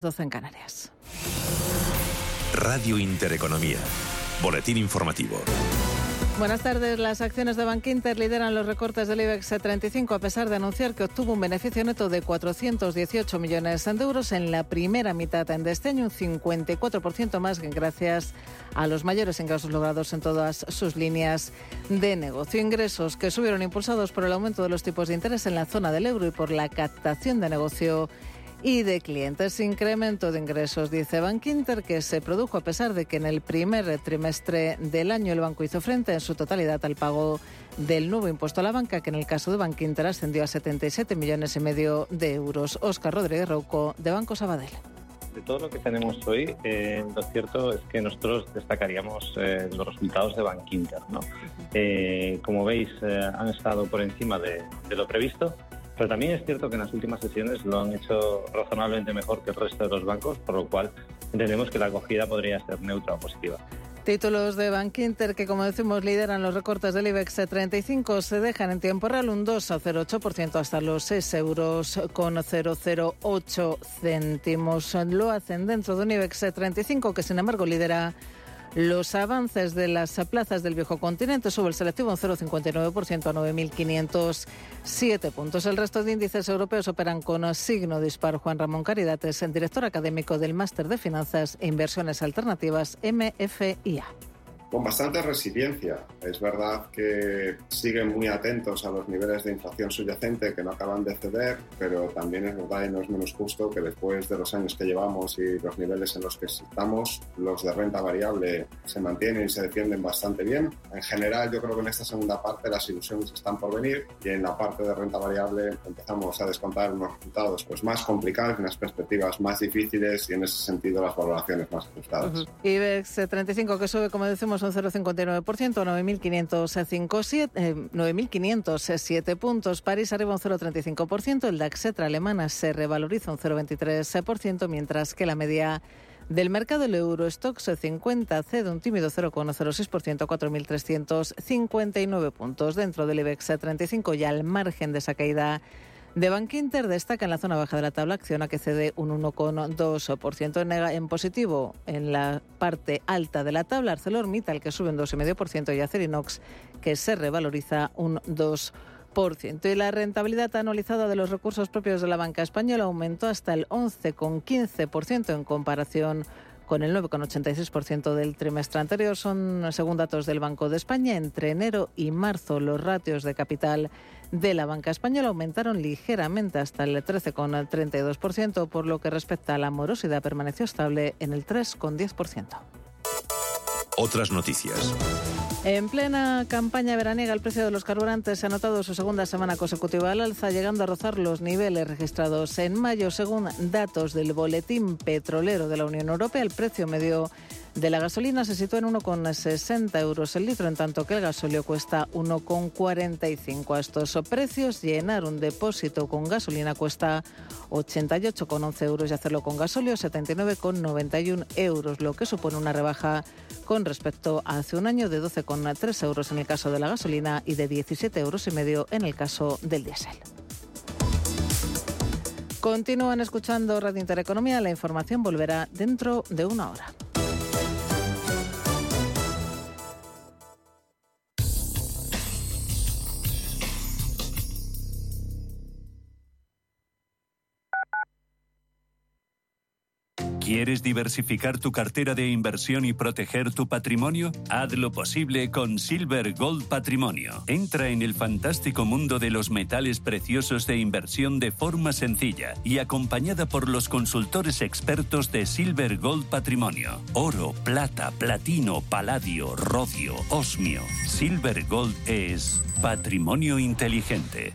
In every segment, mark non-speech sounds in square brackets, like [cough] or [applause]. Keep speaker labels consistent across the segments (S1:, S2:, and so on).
S1: 12 en Canarias.
S2: Radio Intereconomía. Boletín informativo.
S1: Buenas tardes. Las acciones de Bankinter lideran los recortes del IBEX 35 a pesar de anunciar que obtuvo un beneficio neto de 418 millones de euros en la primera mitad de este año, un 54% más gracias a los mayores ingresos logrados en todas sus líneas de negocio. Ingresos que subieron impulsados por el aumento de los tipos de interés en la zona del euro y por la captación de negocio y de clientes. Incremento de ingresos, dice Bankinter, que se produjo a pesar de que en el primer trimestre del año el banco hizo frente en su totalidad al pago del nuevo impuesto a la banca, que en el caso de Bankinter ascendió a 77 millones y medio de euros. Óscar Rodríguez Rouco, de Banco Sabadell.
S3: De todo lo que tenemos hoy, eh, lo cierto es que nosotros destacaríamos eh, los resultados de Bankinter. ¿no? Eh, como veis, han estado por encima de lo previsto pero también es cierto que en las últimas sesiones lo han hecho razonablemente mejor que el resto de los bancos, por lo cual entendemos que la acogida podría ser neutra o positiva.
S1: Títulos de Bankinter que, como decimos, lideran los recortes del IBEX 35 se dejan en tiempo real un 2,08% hasta los 6 euros con 008 céntimos. Lo hacen dentro de un IBEX 35 que, sin embargo, lidera los avances de las plazas del viejo continente sube el selectivo un 0,59% a 9.507 puntos. El resto de índices europeos operan con signo disparo. Juan Ramón Caridates, director académico del Máster de Finanzas e Inversiones Alternativas MFIA
S4: con bastante resiliencia. Es verdad que siguen muy atentos a los niveles de inflación subyacente que no acaban de ceder, pero también es verdad y no es menos justo que después de los años que llevamos y los niveles en los que estamos, los de renta variable se mantienen y se defienden bastante bien. En general, yo creo que en esta segunda parte las ilusiones están por venir y en la parte de renta variable empezamos a descontar unos resultados pues, más complicados, unas perspectivas más difíciles y en ese sentido las valoraciones más ajustadas.
S1: IBEX 35 que sube, como decimos, un 0,59%, 9.507 eh, puntos. París arriba un 0,35%, el DAX Etra alemana se revaloriza un 0,23%, mientras que la media del mercado del Eurostox 50 cede un tímido 0,06%, 4.359 puntos. Dentro del IBEX 35 y al margen de esa caída de Bankinter destaca en la zona baja de la tabla Acciona que cede un 1,2% en, en positivo en la parte alta de la tabla ArcelorMittal que sube un 2,5% y Acerinox que se revaloriza un 2%. Y la rentabilidad anualizada de los recursos propios de la banca española aumentó hasta el 11,15% en comparación con el 9,86% del trimestre anterior. Son, según datos del Banco de España, entre enero y marzo los ratios de capital de la banca española aumentaron ligeramente hasta el 13,32%, por lo que respecta a la morosidad permaneció estable en el 3,10%.
S2: Otras noticias.
S1: En plena campaña veraniega, el precio de los carburantes ha notado su segunda semana consecutiva al alza, llegando a rozar los niveles registrados en mayo. Según datos del Boletín Petrolero de la Unión Europea, el precio medio de la gasolina se sitúa en 1,60 euros el litro, en tanto que el gasóleo cuesta 1,45. A estos precios, llenar un depósito con gasolina cuesta 88,11 euros y hacerlo con gasóleo 79,91 euros, lo que supone una rebaja con respecto a hace un año de 12,3 euros en el caso de la gasolina y de 17 euros en el caso del diésel. Continúan escuchando Radio Intereconomía. La información volverá dentro de una hora.
S5: ¿Quieres diversificar tu cartera de inversión y proteger tu patrimonio? Haz lo posible con Silver Gold Patrimonio. Entra en el fantástico mundo de los metales preciosos de inversión de forma sencilla y acompañada por los consultores expertos de Silver Gold Patrimonio. Oro, plata, platino, paladio, rodio, osmio. Silver Gold es patrimonio inteligente.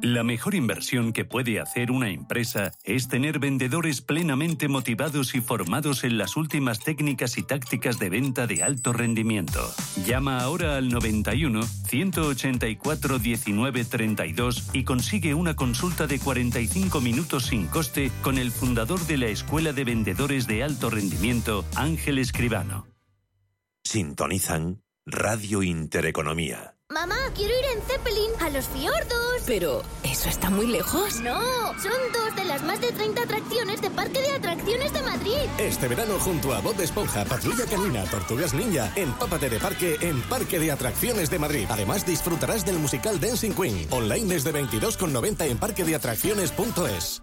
S5: La mejor inversión que puede hacer una empresa es tener vendedores plenamente motivados y formados en las últimas técnicas y tácticas de venta de alto rendimiento. Llama ahora al 91 184 19 32 y consigue una consulta de 45 minutos sin coste con el fundador de la Escuela de Vendedores de Alto Rendimiento, Ángel Escribano.
S2: Sintonizan Radio Intereconomía.
S6: Mamá, quiero ir en Zeppelin a los fiordos.
S7: Pero, ¿eso está muy lejos?
S6: No, son dos de las más de 30 atracciones de Parque de Atracciones de Madrid.
S8: Este verano junto a Bob Esponja, Patrulla Canina, Tortugas Ninja, empápate de parque en Parque de Atracciones de Madrid. Además disfrutarás del musical Dancing Queen, online desde 22,90 en parquedeatracciones.es.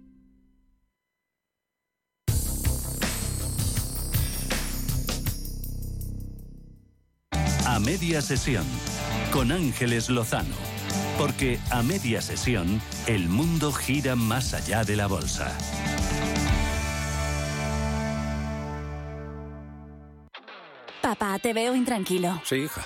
S5: A media sesión, con Ángeles Lozano. Porque a media sesión, el mundo gira más allá de la bolsa.
S9: Papá, te veo intranquilo.
S10: Sí, hija.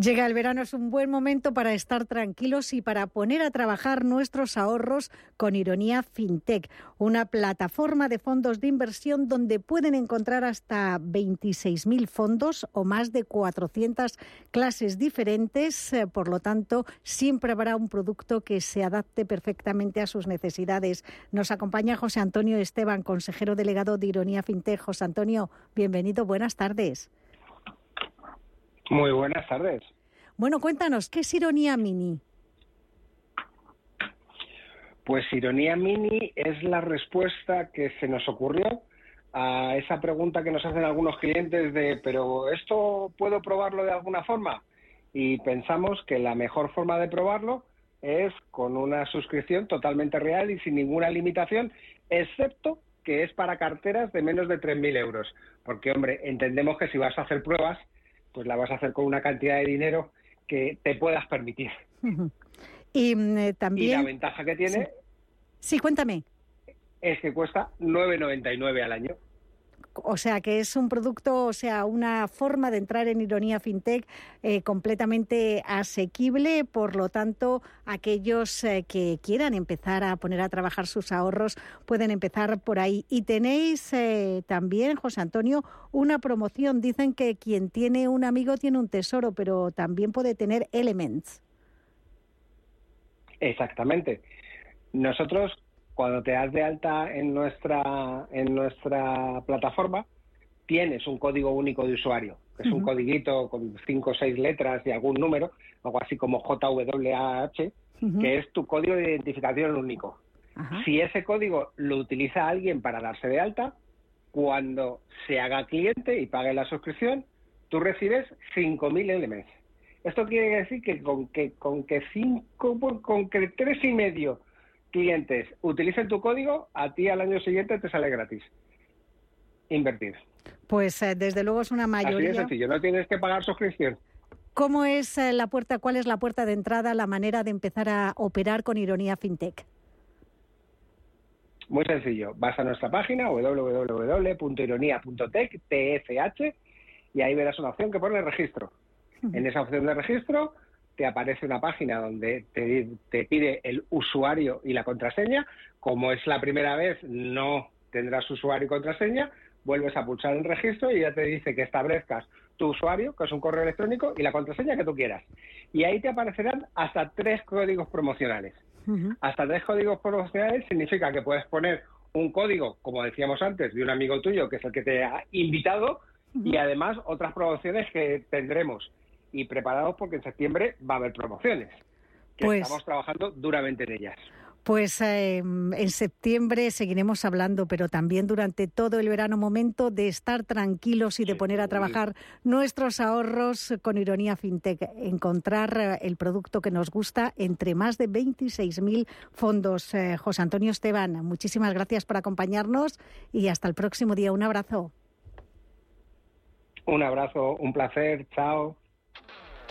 S11: Llega el verano, es un buen momento para estar tranquilos y para poner a trabajar nuestros ahorros con Ironía FinTech, una plataforma de fondos de inversión donde pueden encontrar hasta 26.000 fondos o más de 400 clases diferentes. Eh, Por lo tanto, siempre habrá un producto que se adapte perfectamente a sus necesidades. Nos acompaña José Antonio Esteban, consejero delegado de Ironía FinTech. José Antonio, bienvenido, buenas tardes.
S12: Muy buenas tardes.
S11: Bueno, cuéntanos, ¿qué es Ironía Mini?
S12: Pues Ironía Mini es la respuesta que se nos ocurrió a esa pregunta que nos hacen algunos clientes de, pero ¿esto puedo probarlo de alguna forma? Y pensamos que la mejor forma de probarlo es con una suscripción totalmente real y sin ninguna limitación, excepto que es para carteras de menos de 3.000 euros. Porque, hombre, entendemos que si vas a hacer pruebas, pues la vas a hacer con una cantidad de dinero que te puedas permitir. [laughs]
S11: Y mm, eh, también...
S12: Y la ventaja que tiene
S11: Sí, cuéntame.
S12: es que cuesta 9,99 al año.
S11: O sea, que es un producto, o sea, una forma de entrar en Ironía FinTech eh, completamente asequible. Por lo tanto, aquellos eh, que quieran empezar a poner a trabajar sus ahorros pueden empezar por ahí. Y tenéis eh, también, José Antonio, una promoción. Dicen que quien tiene un amigo tiene un tesoro, pero también puede tener Elements.
S12: Exactamente. Nosotros, cuando te das de alta en nuestra, en nuestra plataforma, tienes un código único de usuario, que es un codiguito con cinco o seis letras y algún número, algo así como JWAH, que es tu código de identificación único. Si ese código lo utiliza alguien para darse de alta, cuando se haga cliente y pague la suscripción, tú recibes 5.000 elements. Esto quiere decir que con que con que cinco, con que tres y medio clientes utilicen tu código, a ti al año siguiente te sale gratis. Invertir.
S11: Pues eh, desde luego es una
S12: Así de
S11: mayoría.
S12: sencillo, no tienes que pagar suscripción.
S11: ¿Cómo es eh, la puerta, cuál es la puerta de entrada, la manera de empezar a operar con Ironía FinTech?
S12: Muy sencillo, vas a nuestra página www.ironía.tech, TFH, y ahí verás una opción que pone registro. En esa opción de registro te aparece una página donde te, te pide el usuario y la contraseña. Como es la primera vez, no tendrás usuario y contraseña. Vuelves a pulsar en registro y ya te dice que establezcas tu usuario, que es un correo electrónico, y la contraseña que tú quieras. Y ahí te aparecerán hasta tres códigos promocionales. Hasta tres códigos promocionales significa que puedes poner un código, como decíamos antes, de un amigo tuyo, que es el que te ha invitado, y además otras promociones que tendremos. Y preparados porque en septiembre va a haber promociones, que
S11: Pues-
S12: estamos trabajando duramente en ellas.
S11: Pues eh, en septiembre seguiremos hablando, pero también durante todo el verano, momento de estar tranquilos y de poner a trabajar nuestros ahorros con Ironía FinTech, encontrar eh, el producto que nos gusta entre más de 26.000 fondos. Eh, José Antonio Esteban, muchísimas gracias por acompañarnos y hasta el próximo día. Un abrazo.
S12: Un abrazo, un placer, chao.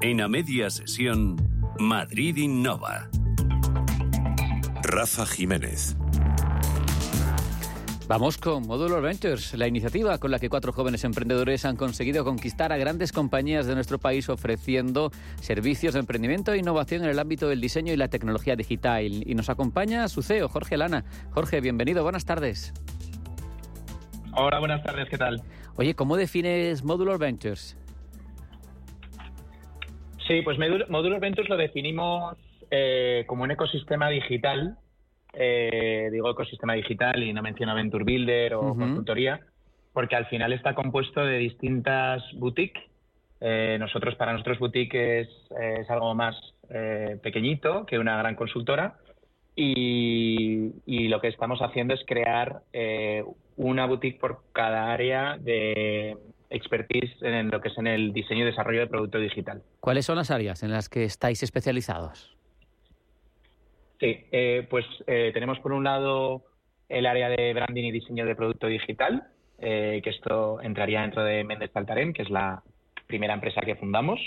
S5: En a media sesión, Madrid Innova.
S2: Rafa Jiménez.
S13: Vamos con Modular Ventures, la iniciativa con la que cuatro jóvenes emprendedores han conseguido conquistar a grandes compañías de nuestro país ofreciendo servicios de emprendimiento e innovación en el ámbito del diseño y la tecnología digital. Y nos acompaña su CEO, Jorge Lana. Jorge, bienvenido, buenas tardes.
S14: Hola, buenas tardes, ¿qué tal?
S13: Oye, ¿cómo defines Modular Ventures?
S14: Sí, pues Modular Modular Ventures lo definimos eh, como un ecosistema digital. Eh, digo ecosistema digital y no menciono Venture Builder o consultoría, porque al final está compuesto de distintas boutiques. Eh, nosotros, para nosotros, boutique es, es algo más eh, pequeñito que una gran consultora. Y, y lo que estamos haciendo es crear eh, una boutique por cada área de expertise en lo que es en el diseño y desarrollo de producto digital.
S13: ¿Cuáles son las áreas en las que estáis especializados?
S14: Sí, eh, pues eh, tenemos por un lado el área de branding y diseño de producto digital, eh, que esto entraría dentro de Méndez Taltarén, que es la primera empresa que fundamos.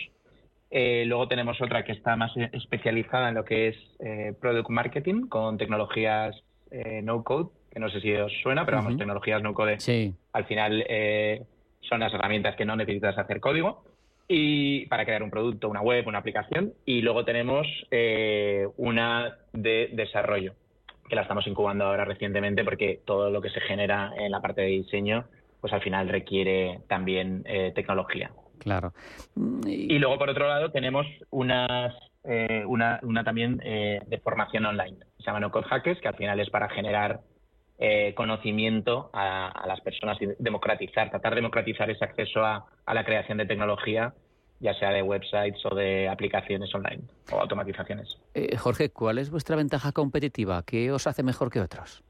S14: Eh, luego tenemos otra que está más especializada en lo que es eh, product marketing con tecnologías eh, no code, que no sé si os suena, pero vamos, tecnologías no code
S13: Sí.
S14: al final eh, son las herramientas que no necesitas hacer código y para crear un producto, una web, una aplicación. Y luego tenemos eh, una de desarrollo, que la estamos incubando ahora recientemente porque todo lo que se genera en la parte de diseño, pues al final requiere también eh, tecnología.
S13: Claro.
S14: Y luego, por otro lado, tenemos unas, eh, una, una también eh, de formación online. Se llama No Code Hackers, que al final es para generar eh, conocimiento a, a las personas y democratizar, tratar de democratizar ese acceso a, a la creación de tecnología, ya sea de websites o de aplicaciones online o automatizaciones.
S13: Eh, Jorge, ¿cuál es vuestra ventaja competitiva? ¿Qué os hace mejor que otros?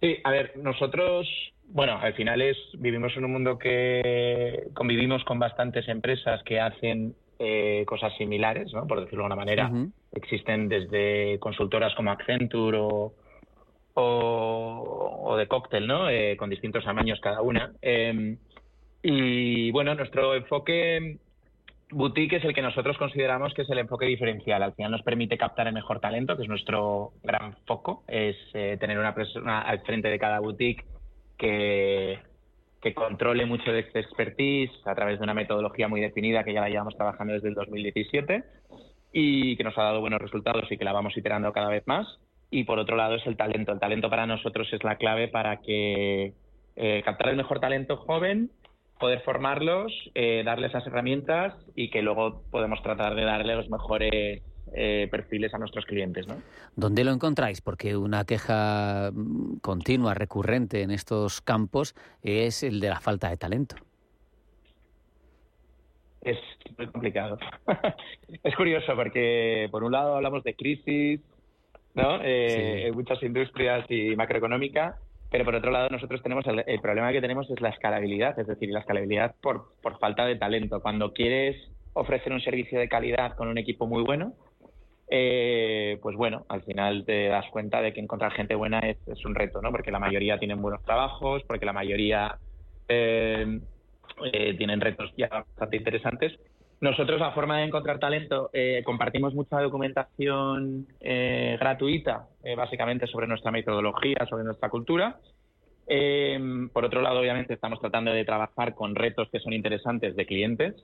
S14: Sí, a ver, nosotros, bueno, al final es vivimos en un mundo que convivimos con bastantes empresas que hacen eh, cosas similares, ¿no? Por decirlo de alguna manera. Existen desde consultoras como Accenture o, o, de cóctel, ¿no? Eh, con distintos tamaños cada una. Eh, y bueno, nuestro enfoque boutique es el que nosotros consideramos que es el enfoque diferencial. Al final nos permite captar el mejor talento, que es nuestro gran foco, es eh, tener una persona al frente de cada boutique que, que controle mucho de este expertise a través de una metodología muy definida que ya la llevamos trabajando desde el 2017 y que nos ha dado buenos resultados y que la vamos iterando cada vez más. Y por otro lado es el talento. El talento para nosotros es la clave para que eh, captar el mejor talento joven, poder formarlos, eh, darles las herramientas y que luego podemos tratar de darle los mejores eh, perfiles a nuestros clientes. ¿no?
S13: ¿Dónde lo encontráis? Porque una queja mm, continua, recurrente en estos campos es el de la falta de talento.
S14: Es muy complicado. [laughs] es curioso porque, por un lado, hablamos de crisis ¿no? Eh, en muchas industrias y macroeconómica, pero por otro lado, nosotros tenemos el, el problema que tenemos es la escalabilidad, es decir, la escalabilidad por, por falta de talento. Cuando quieres ofrecer un servicio de calidad con un equipo muy bueno, eh, pues bueno, al final te das cuenta de que encontrar gente buena es, es un reto, ¿no? Porque la mayoría tienen buenos trabajos, porque la mayoría eh, eh, tienen retos ya bastante interesantes. Nosotros, la forma de encontrar talento, eh, compartimos mucha documentación eh, gratuita, básicamente sobre nuestra metodología, sobre nuestra cultura. por otro lado, obviamente, estamos tratando de trabajar con retos que son interesantes de clientes.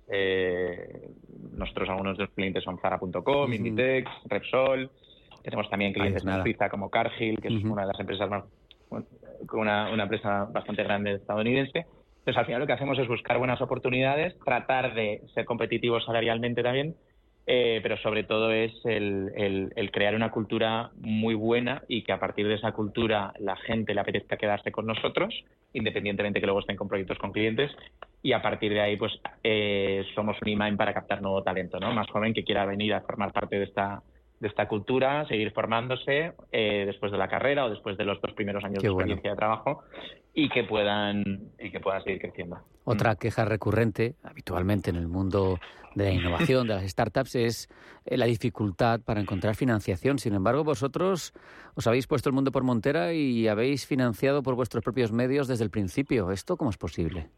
S14: nosotros, algunos de los clientes son Zara.com, Inditex, Repsol. Tenemos también clientes en Suiza como Cargill, que es una de las empresas más, una, una empresa bastante grande estadounidense. Entonces, al final lo que hacemos es buscar buenas oportunidades, tratar de ser competitivos salarialmente también, eh, pero sobre todo es el, crear una cultura muy buena y que a partir de esa cultura la gente le apetezca quedarse con nosotros, independientemente que luego estén con proyectos con clientes, y a partir de ahí pues eh, somos un imán para captar nuevo talento, ¿no? Más joven que quiera venir a formar parte de esta de esta cultura, seguir formándose eh, después de la carrera o después de los dos primeros años de experiencia de trabajo y que puedan y que puedan seguir creciendo.
S13: Otra queja recurrente habitualmente en el mundo de la innovación, de las startups, es eh, la dificultad para encontrar financiación. Sin embargo, vosotros os habéis puesto el mundo por montera y habéis financiado por vuestros propios medios desde el principio. ¿Esto cómo es posible?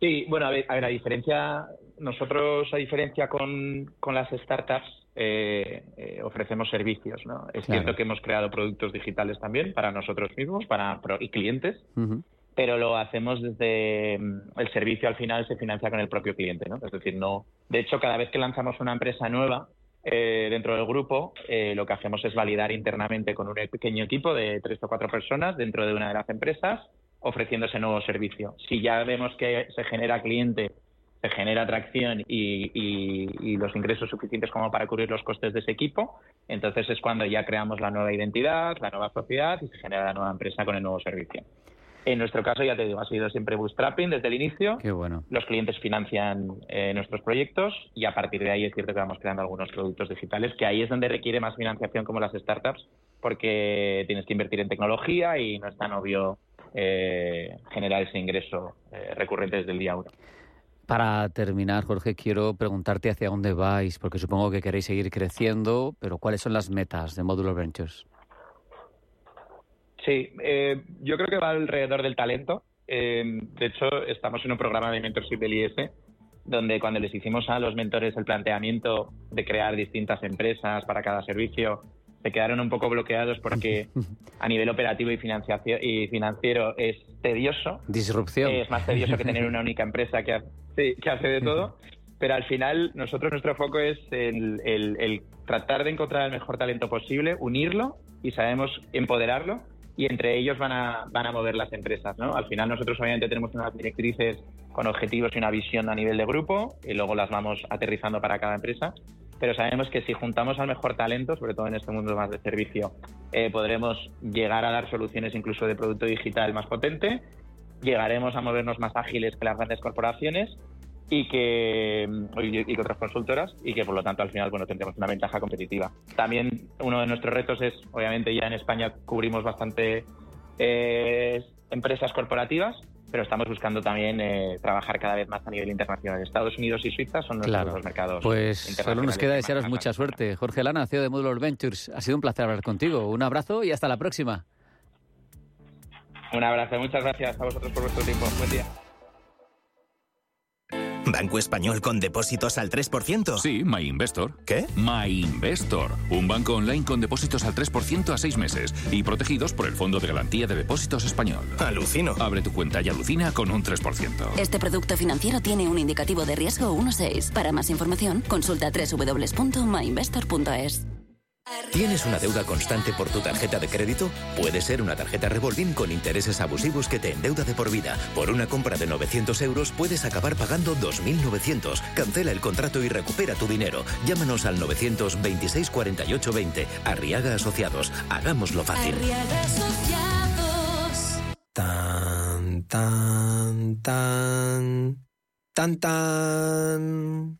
S14: Sí, bueno, a ver, a, ver, a diferencia, nosotros a diferencia con, con las startups, eh, eh, ofrecemos servicios, ¿no? Es cierto que hemos creado productos digitales también para nosotros mismos para y clientes, pero lo hacemos desde mm, el servicio al final se financia con el propio cliente, ¿no? Es decir, no. De hecho, cada vez que lanzamos una empresa nueva eh, dentro del grupo, lo que hacemos es validar internamente con un pequeño equipo de tres o cuatro personas dentro de una de las empresas ofreciendo ese nuevo servicio. Si ya vemos que se genera cliente, se genera atracción y, los ingresos suficientes como para cubrir los costes de ese equipo, entonces es cuando ya creamos la nueva identidad, la nueva sociedad y se genera la nueva empresa con el nuevo servicio. En nuestro caso, ya te digo, ha sido siempre bootstrapping desde el inicio.
S13: Qué bueno.
S14: Los clientes financian eh, nuestros proyectos y a partir de ahí es cierto que vamos creando algunos productos digitales, que ahí es donde requiere más financiación como las startups, porque tienes que invertir en tecnología y no es tan obvio eh, generar ese ingreso eh, recurrente desde el día uno.
S13: Para terminar, Jorge, quiero preguntarte hacia dónde vais, porque supongo que queréis seguir creciendo, pero ¿cuáles son las metas de Modular Ventures?
S14: Sí, eh, yo creo que va alrededor del talento. de hecho, estamos en un programa de mentorship del IS, donde cuando les hicimos a los mentores el planteamiento de crear distintas empresas para cada servicio, se quedaron un poco bloqueados porque [laughs] a nivel operativo y, y financiero es tedioso.
S13: Disrupción.
S14: Es más tedioso que tener [laughs] una única empresa que, que hace de todo. Pero al final, nosotros nuestro foco es el, el, tratar de encontrar el mejor talento posible, unirlo y sabemos empoderarlo y entre ellos van a, van a mover las empresas. ¿no? Al final nosotros obviamente tenemos unas directrices con objetivos y una visión a nivel de grupo y luego las vamos aterrizando para cada empresa pero sabemos que si juntamos al mejor talento, sobre todo en este mundo más de servicio, eh, podremos llegar a dar soluciones incluso de producto digital más potente, llegaremos a movernos más ágiles que las grandes corporaciones y que, otras consultoras y que por lo tanto al final bueno tendremos una ventaja competitiva. También uno de nuestros retos es, obviamente ya en España cubrimos bastante eh, empresas corporativas, pero estamos buscando también eh, trabajar cada vez más a nivel internacional. Estados Unidos y Suiza son nuestros dos mercados.
S13: Pues solo nos queda desearos mucha suerte. Jorge Lana, CEO de Modular Ventures, ha sido un placer hablar contigo. Un abrazo y hasta la próxima.
S14: Un abrazo, muchas gracias a vosotros por vuestro tiempo. Buen día.
S15: ¿Banco español con depósitos al 3%?
S16: Sí, MyInvestor.
S15: ¿Qué?
S16: MyInvestor. Un banco online con depósitos al 3% a seis meses y protegidos por el Fondo de Garantía de Depósitos Español.
S15: Alucino.
S16: Abre tu cuenta y alucina con un 3%.
S9: Este producto financiero tiene un indicativo de riesgo 1.6. Para más información, consulta www.myinvestor.es.
S15: ¿Tienes una deuda constante por tu tarjeta de crédito? Puede ser una tarjeta revolving con intereses abusivos que te endeuda de por vida. Por una compra de 900 euros puedes acabar pagando 2.900. Cancela el contrato y recupera tu dinero. Llámanos al 926 48 20. Arriaga Asociados. Hagámoslo fácil.
S17: Arriaga Asociados. Tan, tan, tan. Tan, tan.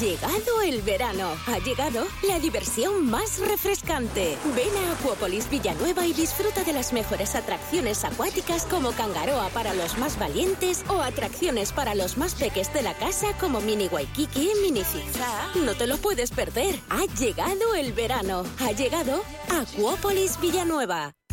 S7: llegado el verano. Ha llegado la diversión más refrescante. Ven a Acuópolis Villanueva y disfruta de las mejores atracciones acuáticas como Cangaroa para los más valientes o atracciones para los más peques de la casa como Mini Waikiki, Mini Zigzag. No te lo puedes perder. Ha llegado el verano. Ha llegado Acuópolis Villanueva.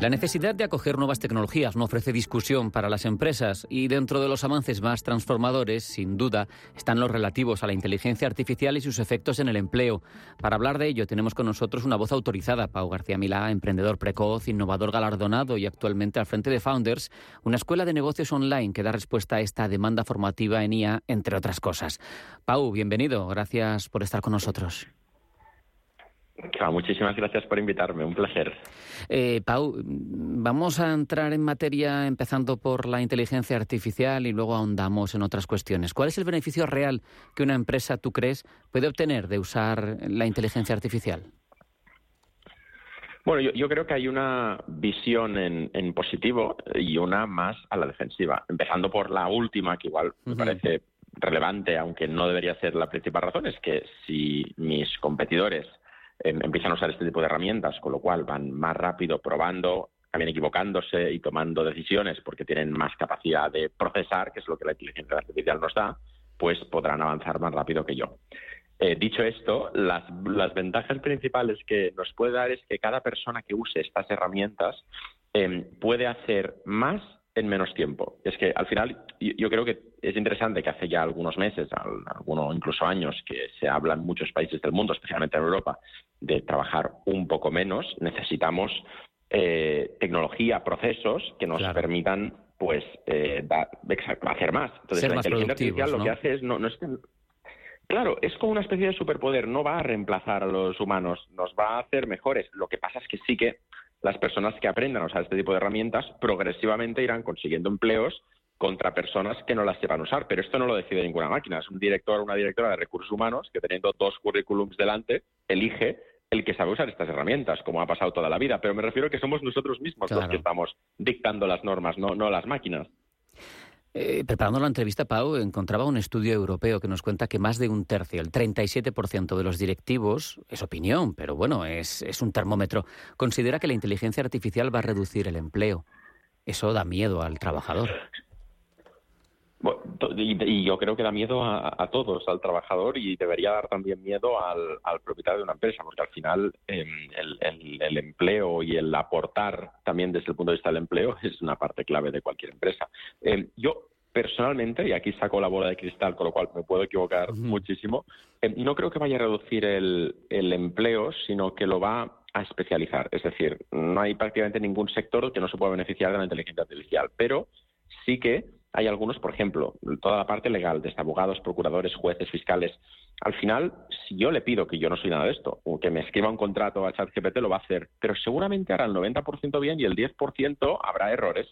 S13: La necesidad de acoger nuevas tecnologías no ofrece discusión para las empresas y dentro de los avances más transformadores, sin duda, están los relativos a la inteligencia artificial y sus efectos en el empleo. Para hablar de ello tenemos con nosotros una voz autorizada, Pau García Milá, emprendedor precoz, innovador galardonado y actualmente al frente de Founders, una escuela de negocios online que da respuesta a esta demanda formativa en IA, entre otras cosas. Pau, bienvenido, gracias por estar con nosotros.
S18: Muchísimas gracias por invitarme, un placer.
S13: Eh, Pau, vamos a entrar en materia empezando por la inteligencia artificial y luego ahondamos en otras cuestiones. ¿Cuál es el beneficio real que una empresa, tú crees, puede obtener de usar la inteligencia artificial?
S18: Bueno, yo, creo que hay una visión en, positivo y una más a la defensiva. Empezando por la última, que igual me parece relevante, aunque no debería ser la principal razón, es que si mis competidores Em, empiezan a usar este tipo de herramientas, con lo cual van más rápido probando, también equivocándose y tomando decisiones porque tienen más capacidad de procesar, que es lo que la inteligencia artificial nos da, pues podrán avanzar más rápido que yo. Eh, dicho esto, las, ventajas principales que nos puede dar es que cada persona que use estas herramientas em, puede hacer más en menos tiempo. Es que al final yo, creo que es interesante que hace ya algunos meses, algunos incluso años, que se habla en muchos países del mundo, especialmente en Europa, de trabajar un poco menos. Necesitamos eh, tecnología, procesos que nos permitan pues eh, hacer más. Entonces la inteligencia artificial lo que hace es no, no es Claro, es como una especie de superpoder, no va a reemplazar a los humanos, nos va a hacer mejores. Lo que pasa es que sí que las personas que aprendan a usar este tipo de herramientas progresivamente irán consiguiendo empleos contra personas que no las sepan usar. Pero esto no lo decide ninguna máquina. Es un director o una directora de recursos humanos que teniendo dos currículums delante elige el que sabe usar estas herramientas, como ha pasado toda la vida. Pero me refiero a que somos nosotros mismos los que estamos dictando las normas, no, no las máquinas.
S13: Eh, preparando la entrevista, Pau, encontraba un estudio europeo que nos cuenta que más de un tercio, el 37% de los directivos, es opinión, pero bueno, es, es un termómetro, considera que la inteligencia artificial va a reducir el empleo. Eso da miedo al trabajador.
S18: Y, yo creo que da miedo a, todos, al trabajador, y debería dar también miedo al, propietario de una empresa, porque al final em, el, empleo y el aportar también desde el punto de vista del empleo es una parte clave de cualquier empresa. Em, yo personalmente, y aquí saco la bola de cristal, con lo cual me puedo equivocar muchísimo, em, no creo que vaya a reducir el, el empleo, sino que lo va a especializar. Es decir, no hay prácticamente ningún sector que no se pueda beneficiar de la inteligencia artificial, pero sí que hay algunos, por ejemplo, toda la parte legal, desde abogados, procuradores, jueces, fiscales. Al final, si yo le pido que yo no soy nada de esto, o que me escriba un contrato a ChatGPT, lo va a hacer, pero seguramente hará el 90% bien y el 10% habrá errores.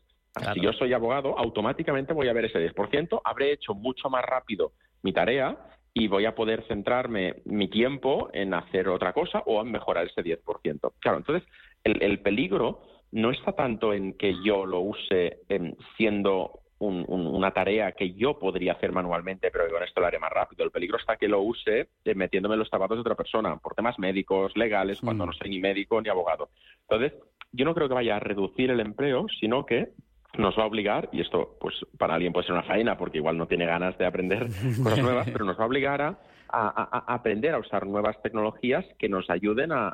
S18: Si yo soy abogado, automáticamente voy a ver ese 10%, habré hecho mucho más rápido mi tarea y voy a poder centrarme mi tiempo en hacer otra cosa o en mejorar ese 10%. Claro, entonces el, peligro no está tanto en que yo lo use siendo una tarea que yo podría hacer manualmente, pero con esto lo haré más rápido. El peligro está que lo use eh, metiéndome en los zapatos de otra persona, por temas médicos, legales, cuando mm. no soy ni médico ni abogado. Entonces, yo no creo que vaya a reducir el empleo, sino que nos va a obligar, y esto pues para alguien puede ser una faena porque igual no tiene ganas de aprender [laughs] cosas nuevas, pero nos va a obligar a, aprender a usar nuevas tecnologías que nos ayuden a,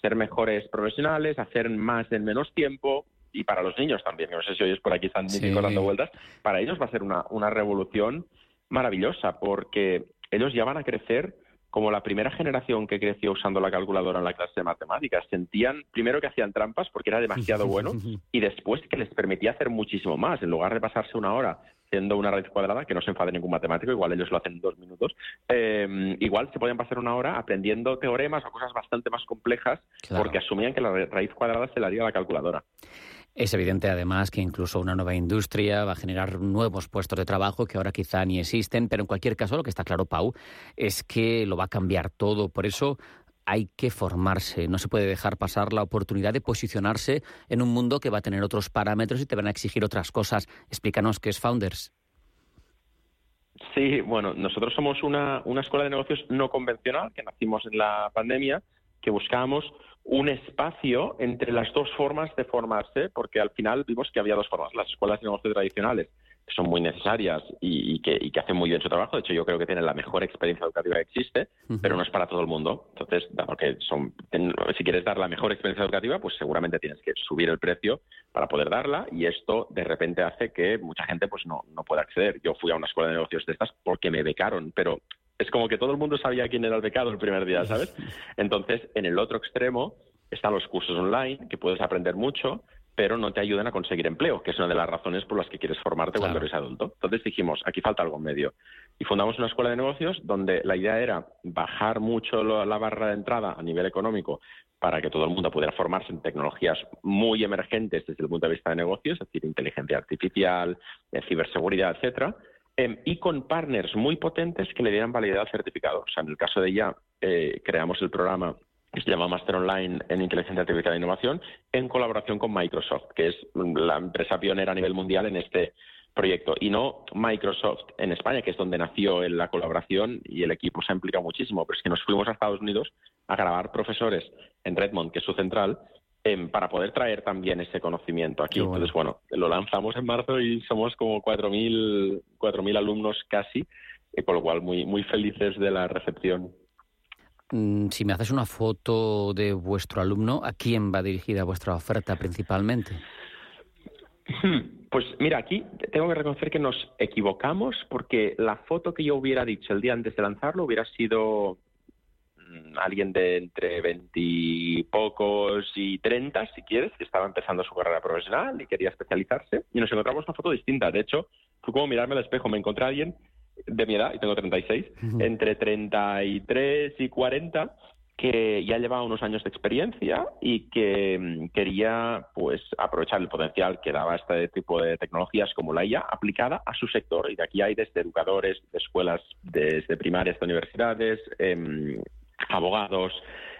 S18: ser mejores profesionales, a hacer más en menos tiempo, y para los niños también, no sé si oyes por aquí están sí. dando vueltas, para ellos va a ser una, una revolución maravillosa porque ellos ya van a crecer como la primera generación que creció usando la calculadora en la clase de matemáticas. Sentían primero que hacían trampas porque era demasiado [laughs] bueno y después que les permitía hacer muchísimo más. En lugar de pasarse una hora siendo una raíz cuadrada, que no se enfade ningún matemático, igual ellos lo hacen en dos minutos, eh, igual se podían pasar una hora aprendiendo teoremas o cosas bastante más complejas porque asumían que la raíz cuadrada se la haría la calculadora.
S13: Es evidente además que incluso una nueva industria va a generar nuevos puestos de trabajo que ahora quizá ni existen, pero en cualquier caso lo que está claro, Pau, es que lo va a cambiar todo. Por eso hay que formarse, no se puede dejar pasar la oportunidad de posicionarse en un mundo que va a tener otros parámetros y te van a exigir otras cosas. Explícanos qué es Founders.
S18: Sí, bueno, nosotros somos una, una escuela de negocios no convencional que nacimos en la pandemia, que buscábamos un espacio entre las dos formas de formarse, porque al final vimos que había dos formas, las escuelas de negocio tradicionales, que son muy necesarias y, que, hacen muy bien su trabajo, de hecho yo creo que tienen la mejor experiencia educativa que existe, pero no es para todo el mundo. Entonces, dado que son, si quieres dar la mejor experiencia educativa, pues seguramente tienes que subir el precio para poder darla y esto de repente hace que mucha gente pues no, no pueda acceder. Yo fui a una escuela de negocios de estas porque me becaron, pero es como que todo el mundo sabía quién era el becado el primer día, ¿sabes? [laughs] Entonces, en el otro extremo están los cursos online, que puedes aprender mucho, pero no te ayudan a conseguir empleo, que es una de las razones por las que quieres formarte cuando eres adulto. Entonces dijimos, aquí falta algo en medio. Y fundamos una escuela de negocios donde la idea era bajar mucho la barra de entrada a nivel económico para que todo el mundo pudiera formarse en tecnologías muy emergentes desde el punto de vista de negocios, es decir, inteligencia artificial, eh, ciberseguridad, etcétera, Em, y con partners muy potentes que le dieran validez al certificado. O sea, en el caso de ya, eh, creamos el programa que se llama Master Online en Inteligencia Artificial e Innovación, en colaboración con Microsoft, que es la empresa pionera a nivel mundial en este proyecto. Y no Microsoft en España, que es donde nació la colaboración y el equipo se ha implicado muchísimo, pero es que nos fuimos a Estados Unidos a grabar profesores en Redmond, que es su central, para poder traer también ese conocimiento aquí. Entonces, bueno, lo lanzamos en marzo y somos como 4.000 alumnos casi, eh, con lo cual muy, muy felices de la recepción.
S13: Mm, si me haces una foto de vuestro alumno, ¿a quién va dirigida vuestra oferta principalmente?
S18: Pues mira, aquí tengo que reconocer que nos equivocamos porque la foto que yo hubiera dicho el día antes de lanzarlo hubiera sido alguien de entre veintipocos y treinta, si quieres, que estaba empezando su carrera profesional y quería especializarse, y nos encontramos una foto distinta. De hecho, fue como mirarme al espejo, me encontré a alguien de mi edad, y tengo 36, entre 33 y 40, que ya llevaba unos años de experiencia y que mm, quería pues aprovechar el potencial que daba este tipo de tecnologías como la IA aplicada a su sector. Y de aquí hay desde educadores de escuelas desde primarias hasta universidades, eh, abogados,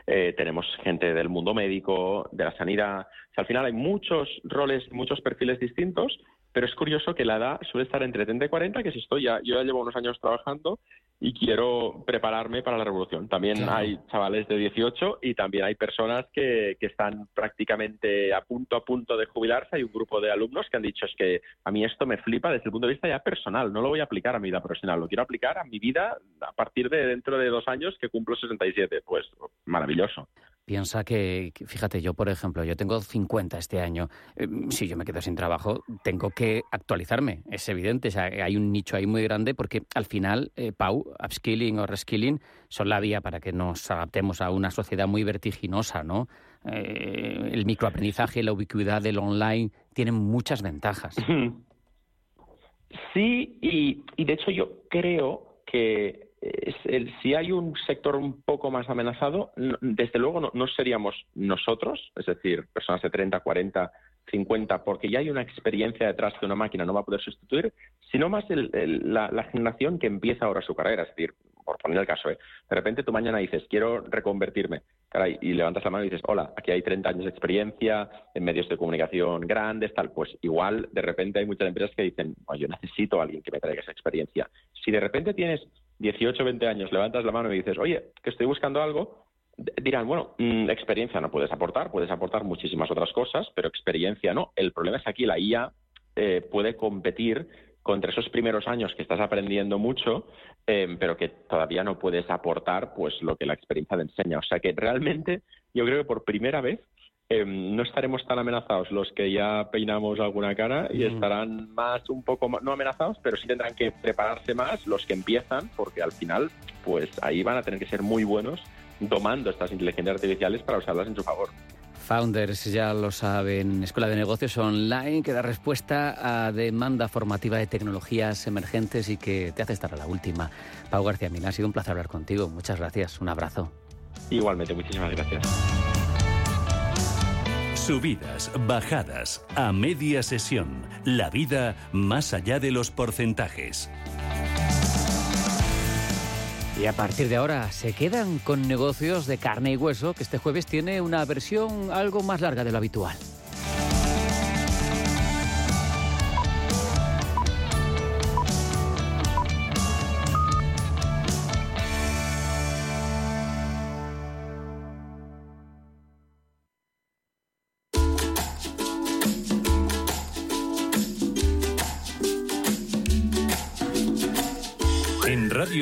S18: eh, tenemos gente del mundo médico, de la sanidad. al final hay muchos roles, muchos perfiles distintos, pero es curioso que la edad suele estar entre 30 y 40, que si estoy ya, yo ya llevo unos años trabajando y quiero prepararme para la revolución. También hay chavales de 18 y también hay personas que, que, están prácticamente a punto a punto de jubilarse. Hay un grupo de alumnos que han dicho es que a mí esto me flipa desde el punto de vista ya personal, no lo voy a aplicar a mi vida profesional, lo quiero aplicar a mi vida a partir de dentro de dos años que cumplo 67. Pues maravilloso.
S13: Piensa que, fíjate, yo por ejemplo, yo tengo 50 este año. Eh, si yo me quedo sin trabajo, tengo que actualizarme, es evidente. O sea, hay un nicho ahí muy grande porque al final, eh, Pau, upskilling o reskilling son la vía para que nos adaptemos a una sociedad muy vertiginosa, ¿no? Eh, el microaprendizaje, la ubicuidad del online tienen muchas ventajas.
S18: Sí, y, y de hecho yo creo que el, si hay un sector un poco más amenazado, desde luego no, seríamos nosotros, es decir, personas de 30, 40, 50, porque ya hay una experiencia detrás que una máquina no va a poder sustituir, sino más la, generación que empieza ahora su carrera. Es decir, por poner el caso, ¿eh? de repente tú mañana dices, quiero reconvertirme, caray, y levantas la mano y dices, hola, aquí hay 30 años de experiencia en medios de comunicación grandes, tal, pues igual de repente hay muchas empresas que dicen, yo necesito a alguien que me traiga esa experiencia. Si de repente tienes 18, 20 años, levantas la mano y dices, oye, que estoy buscando algo, dirán, bueno, mm, experiencia no puedes aportar, puedes aportar muchísimas otras cosas, pero experiencia no. El problema es aquí la IA eh, puede competir contra esos primeros años que estás aprendiendo mucho, em, pero que todavía no puedes aportar pues lo que la experiencia te enseña. O sea que realmente yo creo que por primera vez Em, no estaremos tan amenazados los que ya peinamos alguna cara y estarán más un poco no amenazados, pero sí tendrán que prepararse más los que empiezan, porque al final, pues ahí van a tener que ser muy buenos domando estas inteligencias artificiales para usarlas en su favor.
S13: Founders, ya lo saben, escuela de negocios online que da respuesta a demanda formativa de tecnologías emergentes y que te hace estar a la última. Pau García Mina, ha sido un placer hablar contigo. Muchas gracias. Un abrazo.
S18: Igualmente, muchísimas gracias.
S5: Subidas, bajadas, a media sesión. La vida más allá de los porcentajes.
S13: Y a partir de ahora se quedan con negocios de carne y hueso, que este jueves tiene una versión algo más larga de lo habitual.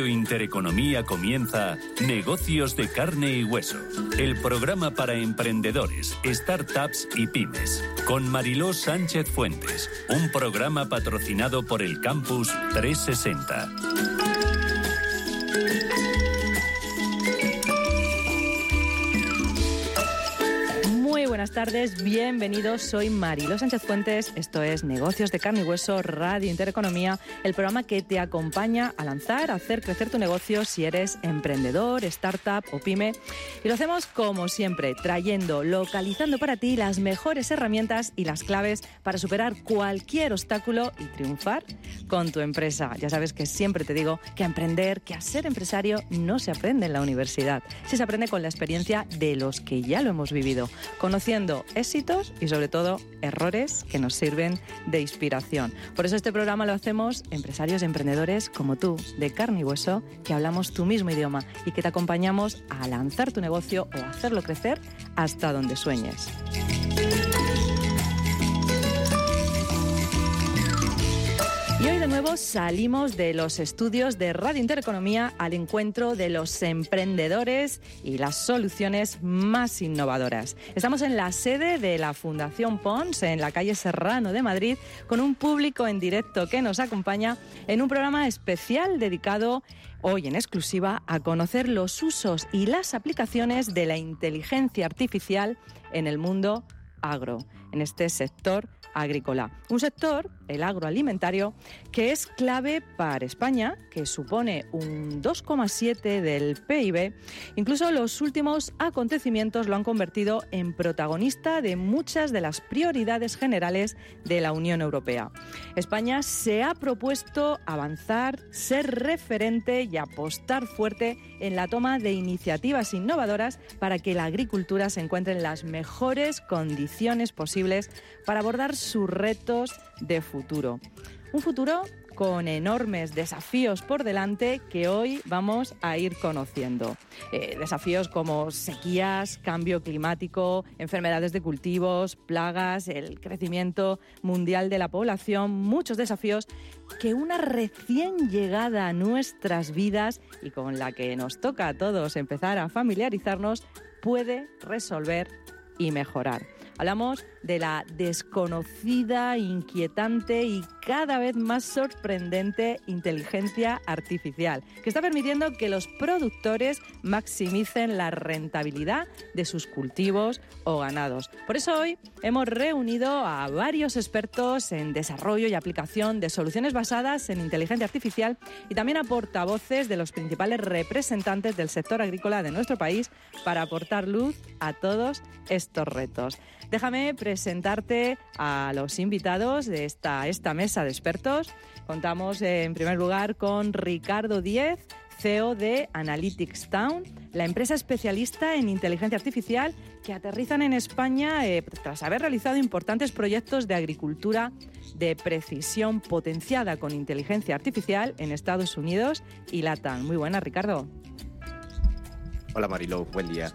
S5: Intereconomía comienza Negocios de carne y hueso, el programa para emprendedores, startups y pymes, con Mariló Sánchez Fuentes, un programa patrocinado por el Campus 360.
S19: Buenas tardes, bienvenidos. Soy Marilo Sánchez Fuentes. Esto es Negocios de Carne y Hueso, Radio Intereconomía, el programa que te acompaña a lanzar, a hacer crecer tu negocio si eres emprendedor, startup o pyme. Y lo hacemos como siempre, trayendo, localizando para ti las mejores herramientas y las claves para superar cualquier obstáculo y triunfar con tu empresa. Ya sabes que siempre te digo que emprender, que a ser empresario no se aprende en la universidad, se aprende con la experiencia de los que ya lo hemos vivido conociendo éxitos y sobre todo errores que nos sirven de inspiración. Por eso este programa lo hacemos empresarios y emprendedores como tú, de carne y hueso, que hablamos tu mismo idioma y que te acompañamos a lanzar tu negocio o hacerlo crecer hasta donde sueñes. Y hoy de nuevo salimos de los estudios de Radio Intereconomía al encuentro de los emprendedores y las soluciones más innovadoras. Estamos en la sede de la Fundación Pons, en la calle Serrano de Madrid, con un público en directo que nos acompaña en un programa especial dedicado hoy en exclusiva a conocer los usos y las aplicaciones de la inteligencia artificial en el mundo agro, en este sector agrícola. Un sector, el agroalimentario, que es clave para España, que supone un 2,7 del PIB. Incluso los últimos acontecimientos lo han convertido en protagonista de muchas de las prioridades generales de la Unión Europea. España se ha propuesto avanzar, ser referente y apostar fuerte en la toma de iniciativas innovadoras para que la agricultura se encuentre en las mejores condiciones posibles para abordar sus retos de futuro. Un futuro con enormes desafíos por delante que hoy vamos a ir conociendo. Eh, desafíos como sequías, cambio climático, enfermedades de cultivos, plagas, el crecimiento mundial de la población, muchos desafíos que una recién llegada a nuestras vidas y con la que nos toca a todos empezar a familiarizarnos puede resolver y mejorar. Hablamos de la desconocida, inquietante y cada vez más sorprendente inteligencia artificial, que está permitiendo que los productores maximicen la rentabilidad de sus cultivos o ganados. Por eso hoy hemos reunido a varios expertos en desarrollo y aplicación de soluciones basadas en inteligencia artificial y también a portavoces de los principales representantes del sector agrícola de nuestro país para aportar luz a todos estos retos. Déjame presentarte a los invitados de esta, esta mesa de expertos. Contamos eh, en primer lugar con Ricardo Díez, CEO de Analytics Town, la empresa especialista en inteligencia artificial que aterrizan en España eh, tras haber realizado importantes proyectos de agricultura de precisión potenciada con inteligencia artificial en Estados Unidos y LATAM. Muy buena, Ricardo.
S20: Hola Marilo, buen día.